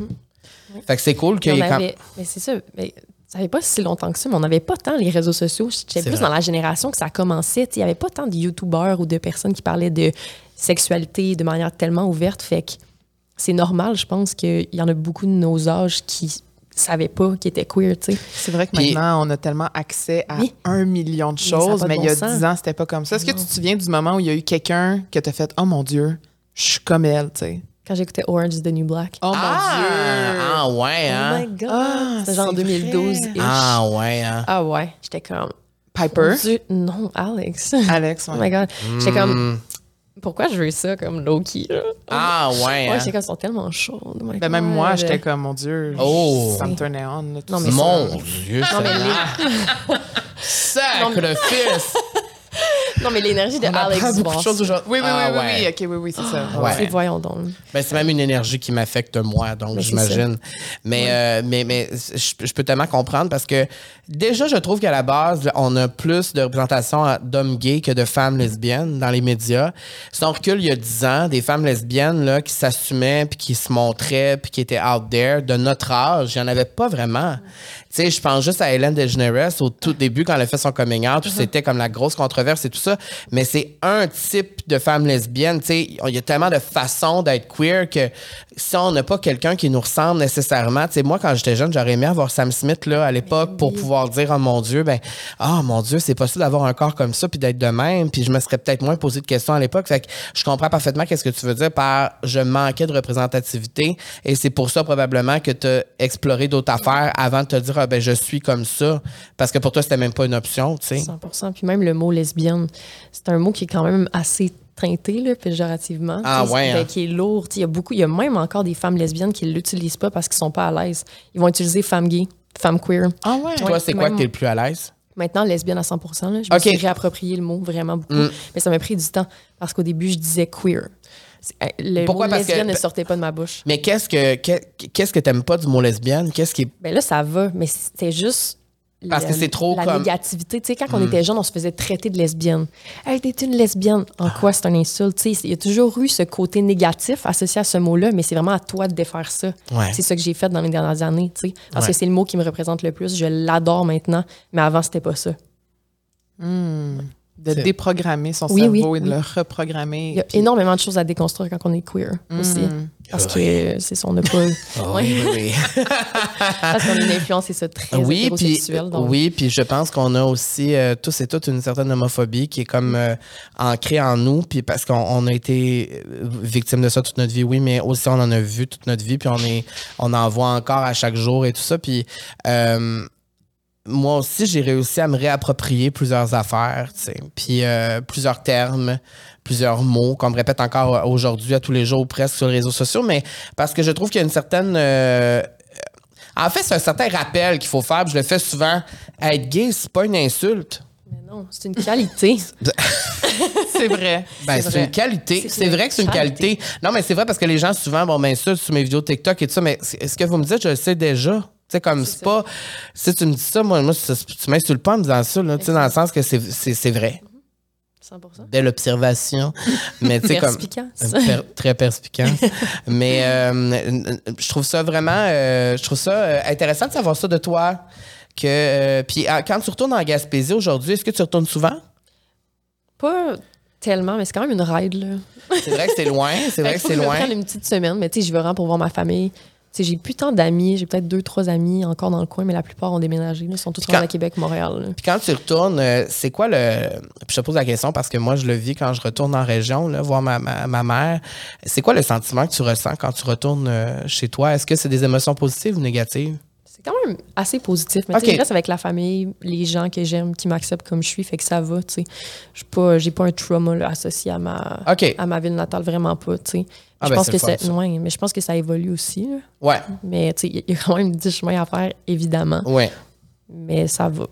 Fait que c'est cool qu'il y ait quand Mais c'est ça. Mais ça fait pas si longtemps que ça, mais on n'avait pas tant les réseaux sociaux. J'étais plus vrai. dans la génération que ça commençait. Il n'y avait pas tant de YouTubeurs ou de personnes qui parlaient de sexualité de manière tellement ouverte. Fait que c'est normal, je pense, qu'il y en a beaucoup de nos âges qui savaient pas qu'ils étaient queer, tu sais. C'est vrai que Puis- maintenant, on a tellement accès à Oui. un million de choses, de mais il y a dix ans, c'était pas comme ça. Est-ce que tu te souviens du moment où il y a eu quelqu'un que t'as fait « Oh mon Dieu, je suis comme elle », tu sais? Quand j'écoutais Orange is the New Black. Oh mon ah, Dieu! ah ouais hein? Oh my God! Ah, C'était genre en c'est 2012 vrai. ish Ah ouais hein? Ah ouais, j'étais comme... Piper? Mon Dieu, non, Alex. Alex, oh ouais. my God. J'étais comme... Pourquoi je veux ça comme là? Ah ouais. Ouais, hein. j'étais comme, ils sont tellement chaudes. oh Ben, même moi, j'étais comme « Mon Dieu, Oh. ça me turnait on. Là, tout Non, ça. mais Mon Dieu, Non, mais Seigneur. Non, mais l'énergie de On apprend Alex beaucoup de choses aujourd'hui. Oui, oui, Ah, oui, ouais. oui, oui, OK, oui, oui, c'est ça. Ouais. C'est voyons donc. Ben, c'est même une énergie qui m'affecte moi, donc Mais c'est j'imagine. Mais, euh, mais, mais je, je peux tellement comprendre parce que déjà, je trouve qu'à la base, on a plus de représentation d'hommes gays que de femmes lesbiennes dans les médias. Si on recule il y a 10 ans, des femmes lesbiennes là, qui s'assumaient, puis qui se montraient, puis qui étaient out there, de notre âge, il n'y en avait pas vraiment. Tu sais, je pense juste à Hélène DeGeneres au tout début, quand elle a fait son coming out, où c'était comme la grosse controverse et tout ça. Mais c'est un type de femme lesbienne. Tu sais, il y a tellement de façons d'être queer que si on n'a pas quelqu'un qui nous ressemble nécessairement, tu sais, moi, quand j'étais jeune, j'aurais aimé avoir Sam Smith, là, à l'époque, pour pouvoir dire, oh mon Dieu, ben, oh mon Dieu, c'est possible d'avoir un corps comme ça puis d'être de même. Puis je me serais peut-être moins posé de questions à l'époque. Fait que je comprends parfaitement qu'est-ce que tu veux dire par je manquais de représentativité. Et c'est pour ça, probablement, que tu as exploré d'autres affaires avant de te dire, ah, ben, je suis comme ça. Parce que pour toi, c'était même pas une option, tu sais. 100 Puis même le mot lesbienne, c'est un mot qui est quand même assez teinté, là, péjorativement. Ah Tu ouais, ben, hein. Qui est lourd. Tu Il y a beaucoup, il y a même encore des femmes lesbiennes qui ne l'utilisent pas parce qu'ils sont pas à l'aise. Ils vont utiliser femme gay, femme queer. Ah ouais? Toi, Ouais, c'est quoi même- que t'es le plus à l'aise? Maintenant, lesbienne à 100 là. Je me Ok. suis réapproprié le mot vraiment beaucoup. Mm. Mais ça m'a pris du temps parce qu'au début, je disais queer. C'est- euh, Le Pourquoi? mot Parce que- lesbienne ne sortait pas de ma bouche. Mais qu'est-ce que que- qu'est-ce que t'aimes pas du mot lesbienne? Qu'est-ce qui. Ben là, ça va, mais c'était juste. Parce que c'est trop La comme- Hmm. négativité. Tu sais, quand on était jeune, on se faisait traiter de lesbienne. Hey, t'es une lesbienne. En quoi c'est un insulte? Tu sais, il y a toujours eu ce côté négatif associé à ce mot-là, mais c'est vraiment à toi de défaire ça. Ouais. C'est ça que j'ai fait dans les dernières années, tu sais. Parce Ouais. que c'est le mot qui me représente le plus. Je l'adore maintenant, mais avant, c'était pas ça. De déprogrammer son Oui, oui, cerveau et de oui. le reprogrammer. Il y a puis- énormément de choses à déconstruire quand on est queer aussi. Mm. Parce que c'est ça, on n'a pas. Ah oui. Parce qu'on a une influence, et ça, très Oui, puis donc- oui, puis je pense qu'on a aussi euh, tous et toutes une certaine homophobie qui est comme euh, ancrée en nous, puis parce qu'on on a été euh, victime de ça toute notre vie, oui, mais aussi on en a vu toute notre vie, puis on est, on en voit encore à chaque jour et tout ça, puis euh, moi aussi j'ai réussi à me réapproprier plusieurs affaires, puis euh, plusieurs termes, plusieurs mots qu'on me répète encore aujourd'hui à tous les jours presque sur les réseaux sociaux, mais parce que je trouve qu'il y a une certaine euh, en fait, c'est un certain rappel qu'il faut faire. Je le fais souvent. Être gay, c'est pas une insulte. Mais non, c'est une qualité. C'est vrai. Ben, c'est une qualité. C'est vrai que c'est une qualité. Non, mais c'est vrai parce que les gens souvent, bon, ça, sur mes vidéos TikTok et tout ça, mais c- ce que vous me dites, je le sais déjà? Tu sais, comme c'est pas. Si tu me dis ça, moi, moi tu m'insultes pas en me disant ça, là, dans le sens que c'est- c'est c'est vrai. 100 Belle observation. mais tu sais, comme. Perspicace. Euh, per- très perspicace. Mais euh, je trouve ça vraiment, euh, je trouve ça euh, intéressant de savoir ça de toi. Que euh, puis ah, quand tu retournes en Gaspésie aujourd'hui, est-ce que tu retournes souvent? Pas tellement, mais c'est quand même une ride, là. C'est vrai que c'est loin, c'est vrai que c'est je me loin. prenne une petite semaine, mais tu sais, j'y vais vraiment pour voir ma famille. J'ai plus tant d'amis, j'ai peut-être deux, trois amis encore dans le coin, mais la plupart ont déménagé. Ils sont tous quand- à Québec, Montréal. Puis quand tu retournes, euh, c'est quoi le. Puis je te pose la question parce que moi, je le vis quand je retourne en région, là, voir ma, ma, ma mère. C'est quoi le sentiment que tu ressens quand tu retournes euh, chez toi? Est-ce que c'est des émotions positives ou négatives? C'est quand même assez positif. Mais tu sais, Ok. je reste avec la famille, les gens que j'aime, qui m'acceptent comme je suis, fait que ça va, tu sais. Je pas- J'ai pas un trauma là, associé à ma, à ma ville natale, vraiment pas, tu sais. Ah, je ben, pense que fun, c'est ça. ouais, mais je pense que ça évolue aussi. là. Ouais, Mais tu sais, il y a- il y a quand même du chemin à faire, évidemment. ouais. Mais ça va.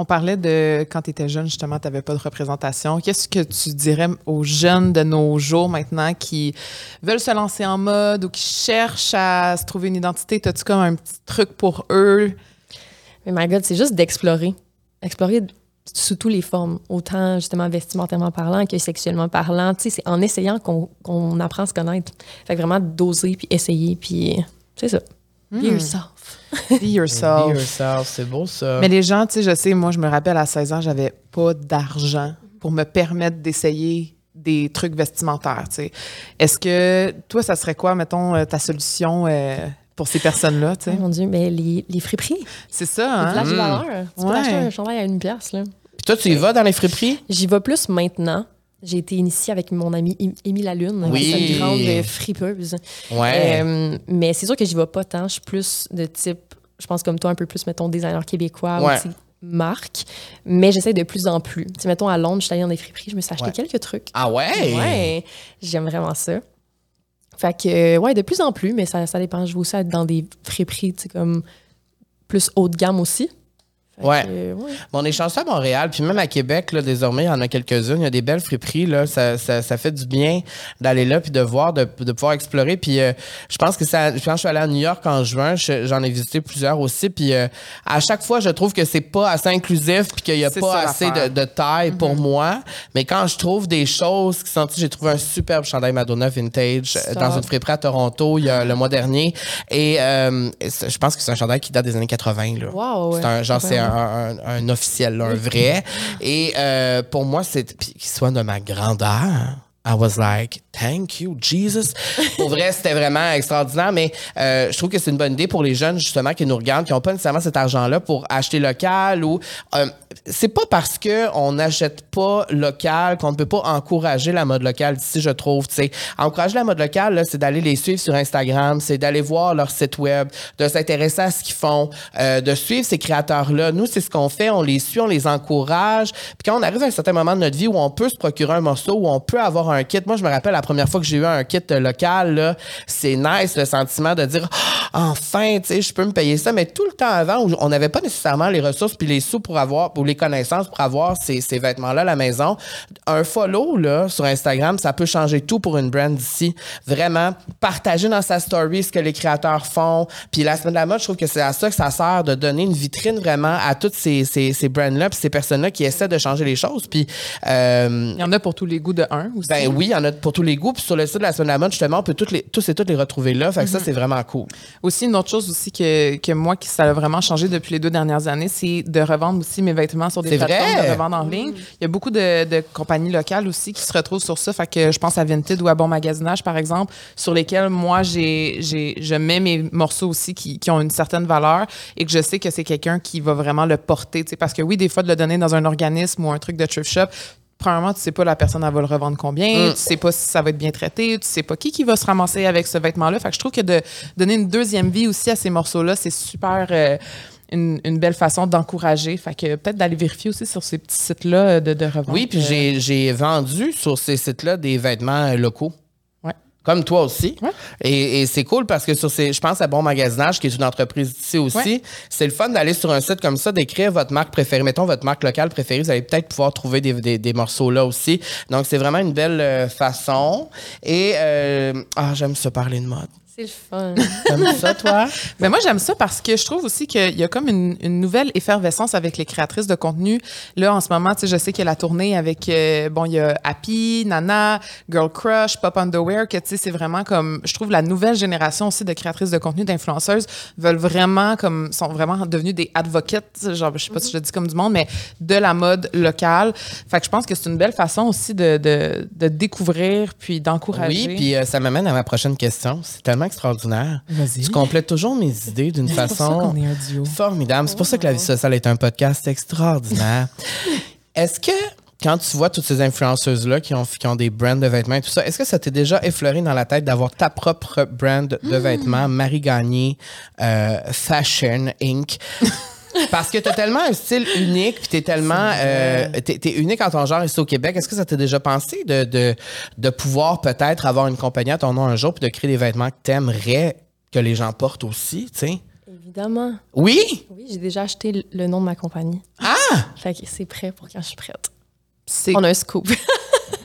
On parlait de quand tu étais jeune, justement, tu n'avais pas de représentation. Qu'est-ce que tu dirais aux jeunes de nos jours maintenant qui veulent se lancer en mode ou qui cherchent à se trouver une identité? As-tu comme un petit truc pour eux? Mais my God, c'est juste d'explorer. Explorer sous toutes les formes, autant justement vestimentairement parlant que sexuellement parlant. Tu sais, c'est en essayant qu'on apprend à se connaître. Fait que vraiment d'oser puis essayer puis c'est ça. Be yourself. Be yourself. Be yourself, c'est beau ça. Mais les gens, tu sais, je sais, moi, je me rappelle à 16 ans, j'avais pas d'argent pour me permettre d'essayer des trucs vestimentaires, tu sais. Est-ce que toi, ça serait quoi, mettons, euh, ta solution euh, pour ces personnes-là, tu sais? Oh mon Dieu, mais les, les friperies, C'est ça, les hein? plages de valeur. Tu peux Ouais. acheter un chandail à une pièce, là. Puis toi, tu y vas dans les friperies? J'y vais plus maintenant. J'ai été initiée avec mon amie Émile Lalune, Oui. qui est une grande fripeuse. Ouais. Euh, mais c'est sûr que j'y vais pas tant. Je suis plus de type, je pense comme toi, un peu plus, mettons, designer québécois Ouais. ou marque. Mais j'essaie de plus en plus. Mettons, à Londres, je suis allée dans des friperies, je me suis acheté Ouais. quelques trucs. ah ouais? Ouais, j'aime vraiment ça. Fait que, euh, ouais, de plus en plus, mais ça, ça dépend. Je vais aussi être dans des friperies, tu sais, comme plus haut de gamme aussi. Ouais. que, ouais. Bon, on est chanceux à Montréal, puis même à Québec, là, désormais, il y en a quelques-unes. Il y a des belles friperies, là. Ça, ça, ça fait du bien d'aller là, puis de voir, de, de pouvoir explorer. Puis euh, je pense que ça, quand je suis allé à New York en juin, je- j'en ai visité plusieurs aussi. Puis euh, à chaque fois, je trouve que c'est pas assez inclusif, puis qu'il y a pas ça, assez de, de taille pour moi. Mais quand je trouve des choses qui sont... J'ai trouvé un superbe chandail Madonna vintage euh, dans une friperie à Toronto il y a le mois dernier. Et euh, je pense que c'est un chandail qui date des années 80, là. Wow, ouais. C'est un, genre, c'est un, officiel, là, un vrai. Et euh, pour moi, c'est. Qu'il soit de ma grandeur. I was like, thank you, Jesus. Pour vrai, c'était vraiment extraordinaire, mais euh, je trouve que c'est une bonne idée pour les jeunes, justement, qui nous regardent, qui n'ont pas nécessairement cet argent-là pour acheter local ou. euh, c'est pas parce que on n'achète pas local qu'on ne peut pas encourager la mode locale d'ici, je trouve. tu sais. Encourager la mode locale, c'est d'aller les suivre sur Instagram, c'est d'aller voir leur site web, de s'intéresser à ce qu'ils font, euh, de suivre ces créateurs-là. Nous, c'est ce qu'on fait, on les suit, on les encourage. Puis quand on arrive à un certain moment de notre vie où on peut se procurer un morceau, où on peut avoir un kit. Moi, je me rappelle la première fois que j'ai eu un kit local, c'est nice le sentiment de dire Ah, enfin, tu sais, je peux me payer ça. Mais tout le temps avant, où on n'avait pas nécessairement les ressources puis les sous pour avoir, ou les connaissances pour avoir ces, ces vêtements-là à la maison. Un follow là, sur Instagram, ça peut changer tout pour une brand d'ici. Vraiment, partager dans sa story ce que les créateurs font. Puis la semaine de la mode, je trouve que c'est à ça que ça sert de donner une vitrine vraiment à toutes ces, ces, ces brands-là puis ces personnes-là qui essaient de changer les choses. Puis euh, Il y en a pour tous les goûts de un aussi. ben oui, il y en a pour tous les goûts. Puis sur le site de la semaine de la mode, justement, on peut toutes les, tous et toutes les retrouver là. Fait que ça, c'est vraiment cool. Aussi, une autre chose aussi que, que moi, qui ça a vraiment changé depuis les deux dernières années, c'est de revendre aussi mes vêtements sur des C'est plateformes vrai? de revente en ligne. Il y a beaucoup de, de compagnies locales aussi qui se retrouvent sur ça. Fait que je pense à Vinted ou à Bon Magasinage, par exemple, sur lesquels moi, j'ai, j'ai, je mets mes morceaux aussi qui, qui ont une certaine valeur et que je sais que c'est quelqu'un qui va vraiment le porter. Parce que oui, des fois, de le donner dans un organisme ou un truc de thrift shop, Premièrement, tu sais pas la personne elle va le revendre combien, Mm. tu sais pas si ça va être bien traité, tu sais pas qui qui va se ramasser avec ce vêtement-là. Fait que je trouve que de donner une deuxième vie aussi à ces morceaux-là, c'est super euh, une, une belle façon d'encourager. Fait que peut-être d'aller vérifier aussi sur ces petits sites-là euh, de, de revente. Oui, puis euh, j'ai, vendu sur ces sites-là des vêtements locaux. Comme toi aussi. Ouais. Et, et c'est cool parce que sur ces, je pense à Bon Magasinage, qui est une entreprise ici aussi, Ouais. c'est le fun d'aller sur un site comme ça, d'écrire votre marque préférée. Mettons votre marque locale préférée, vous allez peut-être pouvoir trouver des, des, des morceaux là aussi. Donc, c'est vraiment une belle euh, façon. Et, euh, ah, j'aime ça parler de mode. C'est le fun. T'aimes ça, toi? Mais moi, j'aime ça parce que je trouve aussi qu'il y a comme une, une nouvelle effervescence avec les créatrices de contenu. Là, en ce moment, tu sais, je sais qu'il y a la tournée avec, euh, bon, il y a Happy, Nana, Girl Crush, Pop Underwear, que, tu sais, c'est vraiment comme, je trouve la nouvelle génération aussi de créatrices de contenu, d'influenceuses, veulent vraiment, comme, sont vraiment devenues des advocates, genre, je sais pas si je le dis comme du monde, mais de la mode locale. Fait que je pense que c'est une belle façon aussi de, de, de découvrir puis d'encourager. Oui, puis euh, ça m'amène à ma prochaine question. C'est tellement extraordinaire. Vas-y. Tu complètes toujours mes idées d'une façon qu'on est un duo. formidable. C'est pour ça que la vie sociale est un podcast extraordinaire. Est-ce que quand tu vois toutes ces influenceuses-là qui ont, qui ont des brands de vêtements et tout ça, est-ce que ça t'est déjà effleuré dans la tête d'avoir ta propre brand de vêtements, Marie Gagné euh, Fashion Inc. Parce que t'as tellement un style unique, puis t'es tellement, euh, t'es, t'es unique en ton genre ici au Québec. Est-ce que ça t'est déjà pensé de, de, de pouvoir peut-être avoir une compagnie à ton nom un jour, puis de créer des vêtements que t'aimerais que les gens portent aussi, tu sais? Évidemment. Oui! Oui, j'ai déjà acheté le- le nom de ma compagnie. Ah! Fait que c'est prêt pour quand je suis prête. C'est On a un scoop.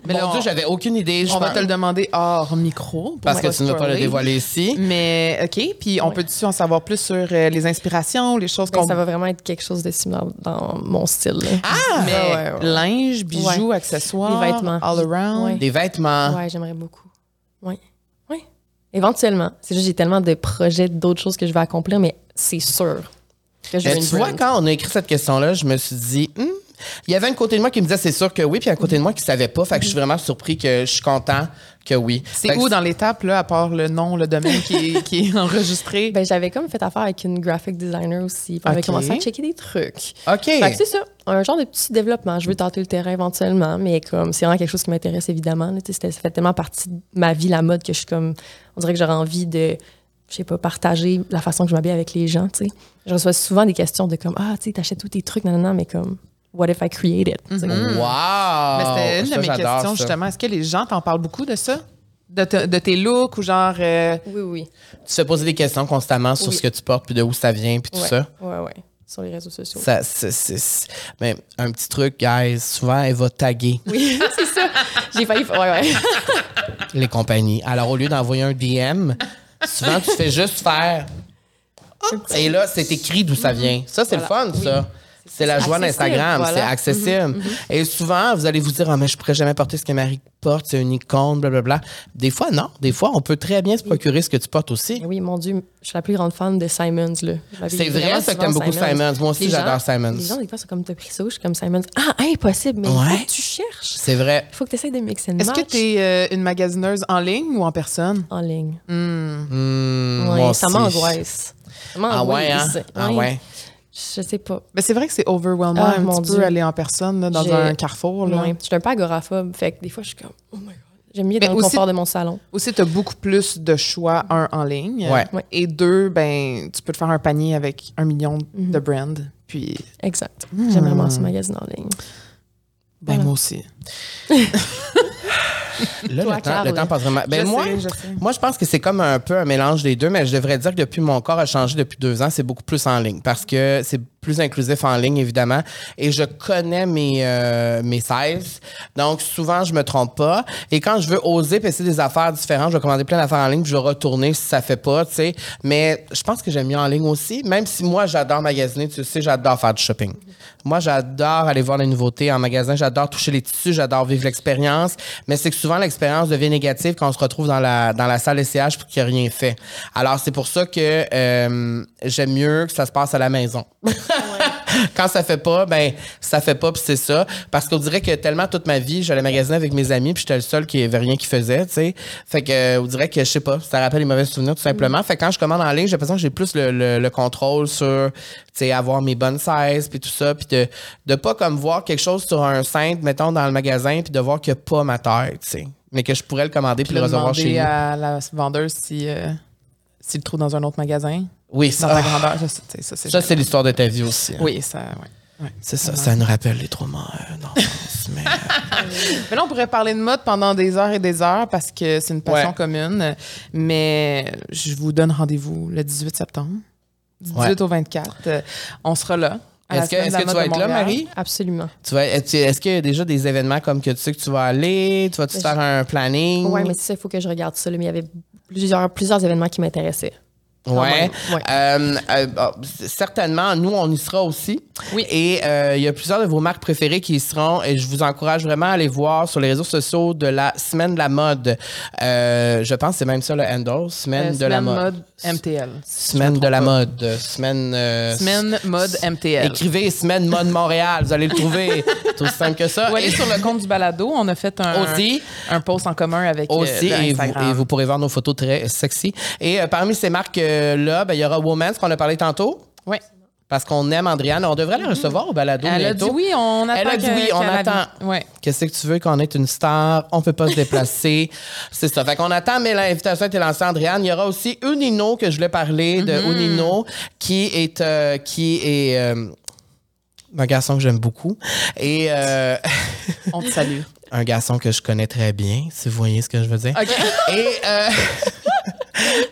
Mais Mon là, Dieu, on- j'avais aucune idée. je On va te le demander hors micro. Parce que tu ne veux pas le dévoiler ici. Mais OK, puis on Ouais. peut-tu en savoir plus sur euh, les inspirations, les choses Ben, qu'on ça va vraiment être quelque chose de similaire dans mon style. là. Ah! mais Ouais, ouais, ouais. linge, bijoux, Ouais. accessoires, Des vêtements. all around. Ouais. Des vêtements. Ouais, j'aimerais beaucoup. Oui. Oui. Éventuellement. C'est juste j'ai tellement de projets, d'autres choses que je vais accomplir, mais c'est sûr que je veux une tu vois, quand on a écrit cette question-là, je me suis dit, Hmm, il y avait un côté de moi qui me disait c'est sûr que oui, puis un côté de moi qui savait pas. Fait que je suis vraiment surpris que je suis content que oui. C'est où dans l'étape, là, à part le nom, le domaine qui est, qui est enregistré? Ben, j'avais comme fait affaire avec une graphic designer aussi. On avait commencé à checker des trucs. OK. Fait que c'est ça, un genre de petit développement. Je veux tenter le terrain éventuellement, mais comme c'est vraiment quelque chose qui m'intéresse évidemment. là. Tu sais, c'était- Ça fait tellement partie de ma vie, la mode, que je suis comme. On dirait que j'aurais envie de, je sais pas, partager la façon que je m'habille avec les gens, tu sais. Je reçois souvent des questions de comme, ah, tu sais, t'achètes tous tes trucs, non, non, non, mais comme, what if I create it? sais. Wow! Mais c'était une Ça, de mes questions, ça. justement. Est-ce que les gens t'en parlent beaucoup de ça? De, te- de tes looks ou genre. euh, Oui, oui. Tu te poser des questions constamment sur Oui. ce que tu portes, puis de où ça vient, puis tout ouais. ça? Ouais, ouais. Sur les réseaux sociaux. Ça, c'est, c'est- c'est- ben, un petit truc, guys. Souvent, elle va taguer Oui, c'est ça. J'ai failli. Ouais, ouais. les compagnies. Alors, au lieu d'envoyer un DM, souvent, tu fais juste faire. Et là, c'est écrit d'où ça vient. Ça, c'est Voilà. le fun, ça. C'est la joie d'Instagram, voilà. c'est accessible. Et souvent, vous allez vous dire, ah, mais je pourrais jamais porter ce que Marie porte, c'est une icône, blablabla. Des fois, non. Des fois, on peut très bien se procurer ce que tu portes aussi. Oui, mon Dieu, je suis la plus grande fan de Simons. C'est vrai, ça, que t'aimes beaucoup Simons. Moi aussi, j'adore Simons. Les gens, des fois, sont comme, t'as pris ça? Je suis comme Simons. Ah, impossible, mais il Ouais. faut que tu cherches. C'est vrai. Il faut que tu essaies de mixer Est-ce que tu es une magasineuse en ligne ou en personne? en ligne. Ouais, moi ça m'angoisse. Ah ouais, hein? Ah ouais. Je sais pas. Ben, c'est vrai que c'est overwhelming Ah, un mon petit peu Dieu. aller en personne là, dans un carrefour. Là. Ouais. Je suis un peu agoraphobe. Fait que des fois, je suis comme, oh my God. J'aime mieux Mais dans le confort de mon salon. Aussi, tu as beaucoup plus de choix, un, en ligne. Ouais. Ouais. Et deux, ben, tu peux te faire un panier avec un million Mhm. de brands. Puis, Exact. Hmm. J'aime vraiment ce magazine en ligne. ben, Voilà. moi aussi. Là, Toi, le, temps, Carl. le temps passe vraiment. Ben Je moi, sais, je sais. moi, je pense que c'est comme un peu un mélange des deux, mais je devrais dire que depuis mon corps a changé depuis deux ans, c'est beaucoup plus en ligne parce que c'est plus inclusif en ligne, évidemment. Et je connais mes, euh, mes sizes. Donc, souvent, je me trompe pas. Et quand je veux oser essayer des affaires différentes, je vais commander plein d'affaires en ligne puis je vais retourner si ça fait pas, tu sais. Mais je pense que j'aime mieux en ligne aussi, même si moi, j'adore magasiner. Tu sais, j'adore faire du shopping. Moi, j'adore aller voir les nouveautés en magasin. J'adore toucher les tissus. J'adore vivre l'expérience. Mais c'est que souvent, l'expérience devient négative quand on se retrouve dans la, dans la salle essayage puis qu'il n'y a rien fait. Alors, c'est pour ça que euh, j'aime mieux que ça se passe à la maison. quand ça fait pas, ben ça fait pas puis c'est ça. Parce qu'on dirait que tellement toute ma vie, j'allais magasiner avec mes amis puis j'étais le seul qui avait rien qui faisait, tu sais. Fait que euh, on dirait que je sais pas, ça rappelle les mauvais souvenirs tout simplement. Fait que quand je commande en ligne, j'ai l'impression que j'ai plus le, le- le contrôle sur, tu sais, avoir mes bonnes sizes puis tout ça, puis de de pas comme voir quelque chose sur un cintre, mettons dans le magasin puis de voir qu'il n'y a pas ma taille, tu sais. Mais que je pourrais le commander puis le recevoir chez demander nous. à la vendeuse si, euh, s'il le trouve dans un autre magasin? Oui, Dans ça, ta grandeur? Ça, c'est- ça, c'est ça c'est l'histoire de ta vie aussi. hein. Oui, ça, ouais. ouais. C'est ça, ça nous rappelle les traumas euh, d'enfance. mais Mais là, on pourrait parler de mode pendant des heures et des heures parce que c'est une passion Ouais. commune. Mais je vous donne rendez-vous le 18 septembre, du 18 Ouais. au 24. Euh, On sera là. à la est-ce que, Semaine est-ce de la que tu mode vas de être là, Montréal. Marie? Absolument. Tu vas, est-ce est-ce qu'il y a déjà des événements comme que tu sais que tu vas aller? Tu vas-tu Je- faire un planning? Oui, mais c'est ça, il faut que je regarde ça. là, mais il y avait plusieurs, plusieurs événements qui m'intéressaient. Ouais. Euh, euh, c- certainement, nous, on y sera aussi. Oui. Et euh, il y a plusieurs de vos marques préférées qui y seront. Et je vous encourage vraiment à aller voir sur les réseaux sociaux de la Semaine de la mode. Je pense que c'est même ça le handle. Semaine de la Semaine mode. MTL. Semaine de la mode. Semaine. Semaine mode MTL. Écrivez Semaine Mode Montréal. Vous allez le trouver. C'est aussi simple que ça. Ou aller Et- sur le compte du balado. On a fait un, Aussi. un post en commun avec aussi le et vous, Instagram. et vous pourrez voir nos photos très sexy. Et parmi ces marques-là, ben, il y aura Woman's qu'on a parlé tantôt. Ouais. Parce qu'on aime Andréane. On devrait la recevoir au balado Elle a dit bientôt. oui, on attend. Elle a dit oui, on attend. Ouais. Qu'est-ce que tu veux qu'on ait une star? On peut pas se déplacer. C'est ça. Fait qu'on attend, mais l'invitation a été lancée Andréane. Il y aura aussi Unino, que je voulais parler de Mm-hmm. Unino, qui est, euh, qui est, euh, un garçon que j'aime beaucoup. Et, euh, On te salue. un garçon que je connais très bien, si vous voyez ce que je veux dire. OK. Et,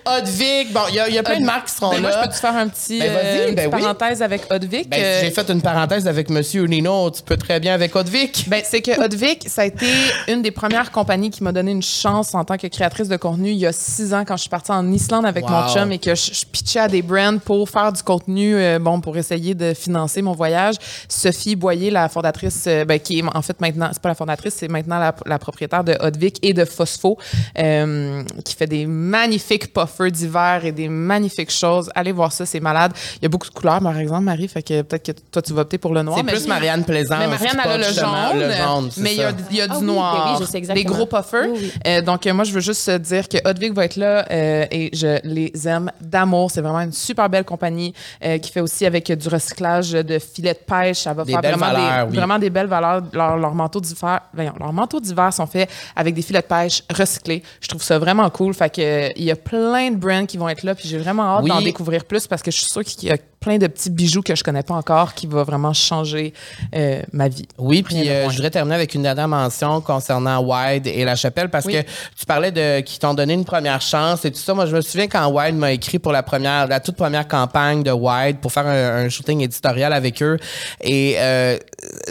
Odvig, bon, il y, a- il y a plein de marques qui seront Ben, moi, je là. peux te faire un petit, Ben, euh, une ben oui. parenthèse avec Odvik. Ben, Euh, j'ai fait une parenthèse avec Monsieur Unino, tu peux très bien avec Odvig. Ben, c'est que Odvik, ça a été une des premières compagnies qui m'a donné une chance en tant que créatrice de contenu il y a six ans quand je suis partie en Islande avec mon chum et que je, je pitchais à des brands pour faire du contenu, euh, bon, pour essayer de financer mon voyage. Sophie Boyer, la fondatrice, euh, ben, qui est en fait maintenant, c'est pas la fondatrice, c'est maintenant la, la propriétaire de Odvik et de Phospho, qui fait des magnifiques puffers d'hiver et des magnifiques choses. Allez voir ça, c'est malade. Il y a beaucoup de couleurs, par exemple, Marie, fait que peut-être que toi, tu vas opter pour le noir. C'est mais- plus Marianne Plaisance. mais Marianne, elle a le jaune, Le jaune, c'est mais il y a, y a Ah du oui, ben noir, oui, je sais des gros puffers. Oui, oui. Euh, donc, euh, moi, je veux juste dire que Hotwig va être là euh, et je les aime d'amour. C'est vraiment une super belle compagnie euh, qui fait aussi avec du recyclage de filets de pêche. Ça va Des faire vraiment, valeurs, des, oui. vraiment des belles valeurs. Leurs leurs manteaux d'hiver, voyons, leurs manteaux d'hiver sont faits avec des filets de pêche recyclés. Je trouve ça vraiment cool. Fait que euh, il y a plein de brands qui vont être là, puis j'ai vraiment hâte Oui. d'en découvrir plus parce que je suis sûre qu'il y a plein de petits bijoux que je connais pas encore qui va vraiment changer euh, ma vie. Oui, puis euh, je voudrais terminer avec une dernière mention concernant Wide et La Chapelle parce Oui. que tu parlais de qui t'ont donné une première chance et tout ça. Moi, je me souviens quand Wide m'a écrit pour la première, la toute première campagne de Wide pour faire un, un shooting éditorial avec eux et euh,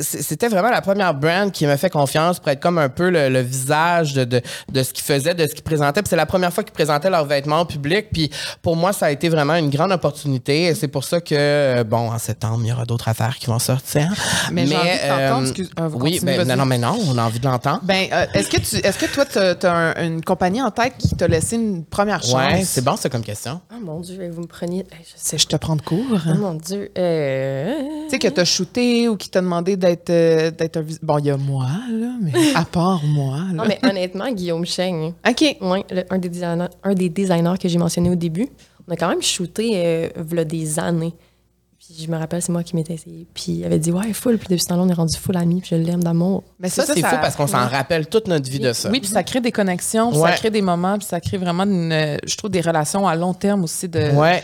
c'était vraiment la première brand qui m'a fait confiance pour être comme un peu le, le visage de, de, de ce qu'ils faisaient, de ce qu'ils présentaient. Puis c'est la première fois qu'ils présentaient leurs vêtements au public. Puis pour moi, ça a été vraiment une grande opportunité et c'est pour ça que, euh, bon, en septembre, il y aura d'autres affaires qui vont sortir. Mais j'ai envie de t'entendre, excuse- ah, vous oui, ben, non, non, mais non, on a envie de l'entendre. Ben, euh, est-ce que tu, est-ce que toi, tu as une compagnie en tête qui t'a laissé une première chance? Ouais, c'est bon, ça comme question. Oh mon Dieu, vous me preniez. eh, je sais. C'est je te prends de court. Oh mon Dieu. Euh... Tu sais, que t'as shooté ou qui t'a demandé d'être, euh, d'être un Bon, il y a moi, là, mais à part moi, là. Non, mais honnêtement, Guillaume Cheng, OK. ouais, le- un, des designers, un des designers que j'ai mentionné au début, on a quand même shooté euh, des années. Puis je me rappelle, c'est moi qui m'étais essayé. Puis il avait dit, ouais, full. Puis depuis ce temps-là, on est rendu full amis. Puis je l'aime d'amour. Mais Ça, c'est fou parce qu'on s'en rappelle toute notre vie de ça. Oui, puis ça crée des connexions, puis Ouais. ça crée des moments, puis ça crée vraiment, une, je trouve, des relations à long terme aussi de, Ouais.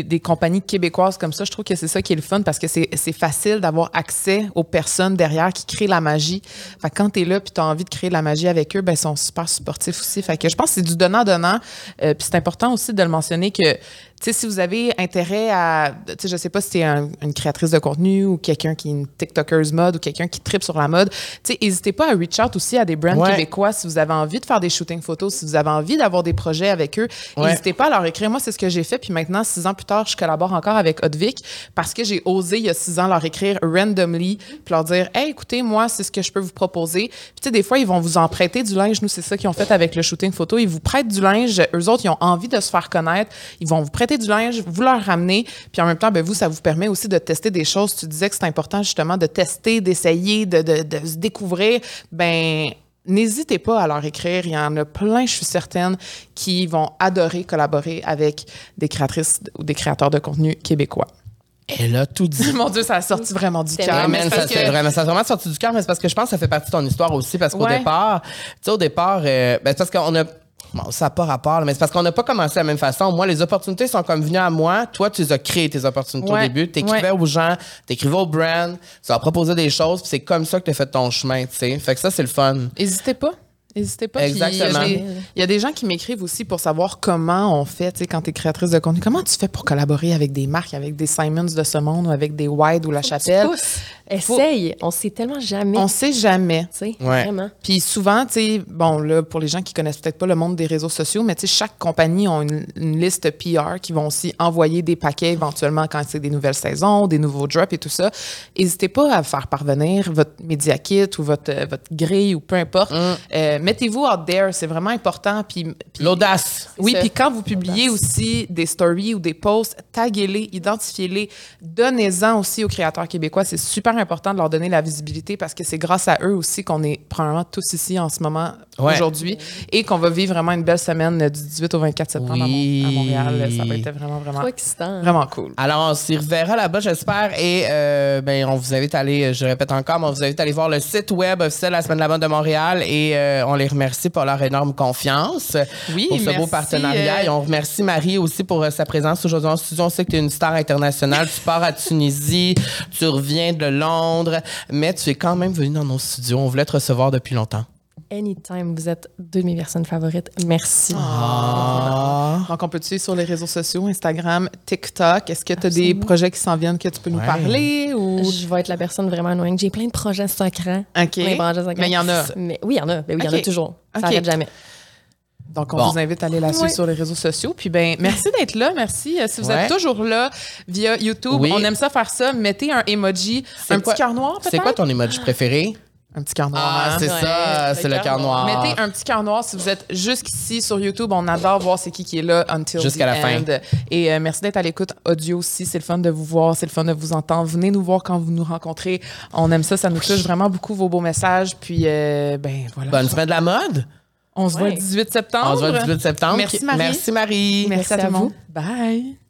Des, compagnies québécoises comme ça. Je trouve que c'est ça qui est le fun parce que c'est facile d'avoir accès aux personnes derrière qui créent la magie. Fait que quand tu es là puis tu as envie de créer de la magie avec eux, ben ils sont super supportifs aussi. Fait que je pense que c'est du donnant-donnant. Euh, puis c'est important aussi de le mentionner que sais, si vous avez intérêt à, tu sais, je sais pas si c'est une créatrice de contenu ou quelqu'un qui est une TikTokeuse mode ou quelqu'un qui tripe sur la mode, tu sais, n'hésitez pas à reach out aussi à des brands Ouais. québécois si vous avez envie de faire des shootings photos, si vous avez envie d'avoir des projets avec eux. Ouais. N'hésitez pas à leur écrire. Moi, c'est ce que j'ai fait. Puis maintenant, six ans plus tard, je collabore encore avec Hotvic parce que j'ai osé, il y a six ans, leur écrire randomly puis leur dire, hey, écoutez, moi, c'est ce que je peux vous proposer. Puis tu sais, des fois, ils vont vous en prêter du linge. Nous, c'est ça qu'ils ont fait avec le shooting photo. Ils vous prêtent du linge. Eux autres, ils ont envie de se faire connaître. Ils vont vous prêter du linge, vous leur ramener. Puis en même temps, ben, vous, ça vous permet aussi de tester des choses. Tu disais que c'est important justement de tester, d'essayer, de, de, de se découvrir. Ben, N'hésitez pas à leur écrire. Il y en a plein, je suis certaine, qui vont adorer collaborer avec des créatrices ou des créateurs de contenu québécois. Elle a tout dit. Mon Dieu, ça a sorti vraiment du cœur. Ça, que- vraiment, ça a vraiment sorti du cœur, mais c'est parce que je pense que ça fait partie de ton histoire aussi. Parce qu'au Ouais. départ, tu sais, au départ, euh, ben, c'est parce qu'on a. Bon, ça n'a pas rapport, là, mais c'est parce qu'on n'a pas commencé de la même façon. Moi, les opportunités sont comme venues à moi. Toi, tu les as créées, tes opportunités Ouais, au début. Tu écrivais aux gens, tu écrivais aux brands, tu leur proposais des choses, puis c'est comme ça que tu as fait ton chemin, tu sais. Fait que ça, c'est le fun. N'hésitez pas. N'hésitez pas. Exactement. Il y, a des- il y a des gens qui m'écrivent aussi pour savoir comment on fait, tu sais, quand tu es créatrice de contenu. Comment tu fais pour collaborer avec des marques, avec des Simons de ce monde ou avec des Wide ou La Chapelle? Essaye. On sait tellement jamais. On sait jamais. Ouais. vraiment. Puis souvent, tu sais, bon, là, pour les gens qui connaissent peut-être pas le monde des réseaux sociaux, mais tu sais, chaque compagnie a une, une liste PR qui vont aussi envoyer des paquets éventuellement quand c'est des nouvelles saisons, des nouveaux drops et tout ça. N'hésitez pas à faire parvenir votre Media Kit ou votre, euh, votre grille ou peu importe. Euh, Mettez-vous out there, c'est vraiment important. Puis, puis- L'audace. oui, puis quand vous publiez aussi des stories ou des posts, taguez-les, identifiez-les, donnez-en aussi aux créateurs québécois. C'est super important de leur donner la visibilité parce que c'est grâce à eux aussi qu'on est probablement tous ici en ce moment, Ouais. aujourd'hui, et qu'on va vivre vraiment une belle semaine euh, du 18 au 24 septembre à Montréal. Ça va être vraiment, vraiment, Trop excitant. vraiment cool. Alors, on s'y reverra là-bas, j'espère. Et euh, ben, on vous invite à aller, je répète encore, mais on vous invite à aller voir le site web officiel de la Semaine de la mode de Montréal. Et euh, on les remercie pour leur énorme confiance. Oui, Pour ce beau partenariat. euh, Et on remercie Marie aussi pour euh, sa présence aujourd'hui en studio. On sait que tu es une star internationale. tu pars à Tunisie, tu reviens de Londres, mais tu es quand même venue dans nos studios. On voulait te recevoir depuis longtemps. Anytime, vous êtes deux de mes personnes favorites. Merci. Ah. Donc, on peut te suivre sur les réseaux sociaux, Instagram, TikTok. Est-ce que tu as des projets qui s'en viennent que tu peux nous parler? Ou... Je vais être la personne vraiment annoying. J'ai plein de projets secrets. OK. Plein de projets secrets. Mais il y en a. Mais oui, il y en a. Ben oui, il y en a toujours. Ça n'arrête jamais. Donc, on Bon. vous invite à aller la suivre Ouais. sur les réseaux sociaux. Puis, ben, merci d'être là. Merci. Euh, Si vous Ouais. êtes toujours là via YouTube, Oui. on aime ça faire ça. Mettez un emoji, un quoi- petit cœur noir, peut-être? C'est quoi ton emoji préféré? Un petit cœur noir. Ah, hein? c'est Ouais, ça, c'est le cœur noir. Mettez un petit cœur noir si vous êtes jusqu'ici sur YouTube. On adore voir c'est qui qui est là until Jusqu'à the la fin. end. Et euh, merci d'être à l'écoute audio aussi. C'est le fun de vous voir, c'est le fun de vous entendre. Venez nous voir quand vous nous rencontrez. On aime ça, ça nous touche vraiment beaucoup vos beaux messages. Puis, euh, ben voilà. Bonne semaine de la mode. On se voit Ouais. le 18 septembre. On se voit le 18 septembre. Merci, Marie. Merci Marie. Merci, à Merci à monde. vous. Bye.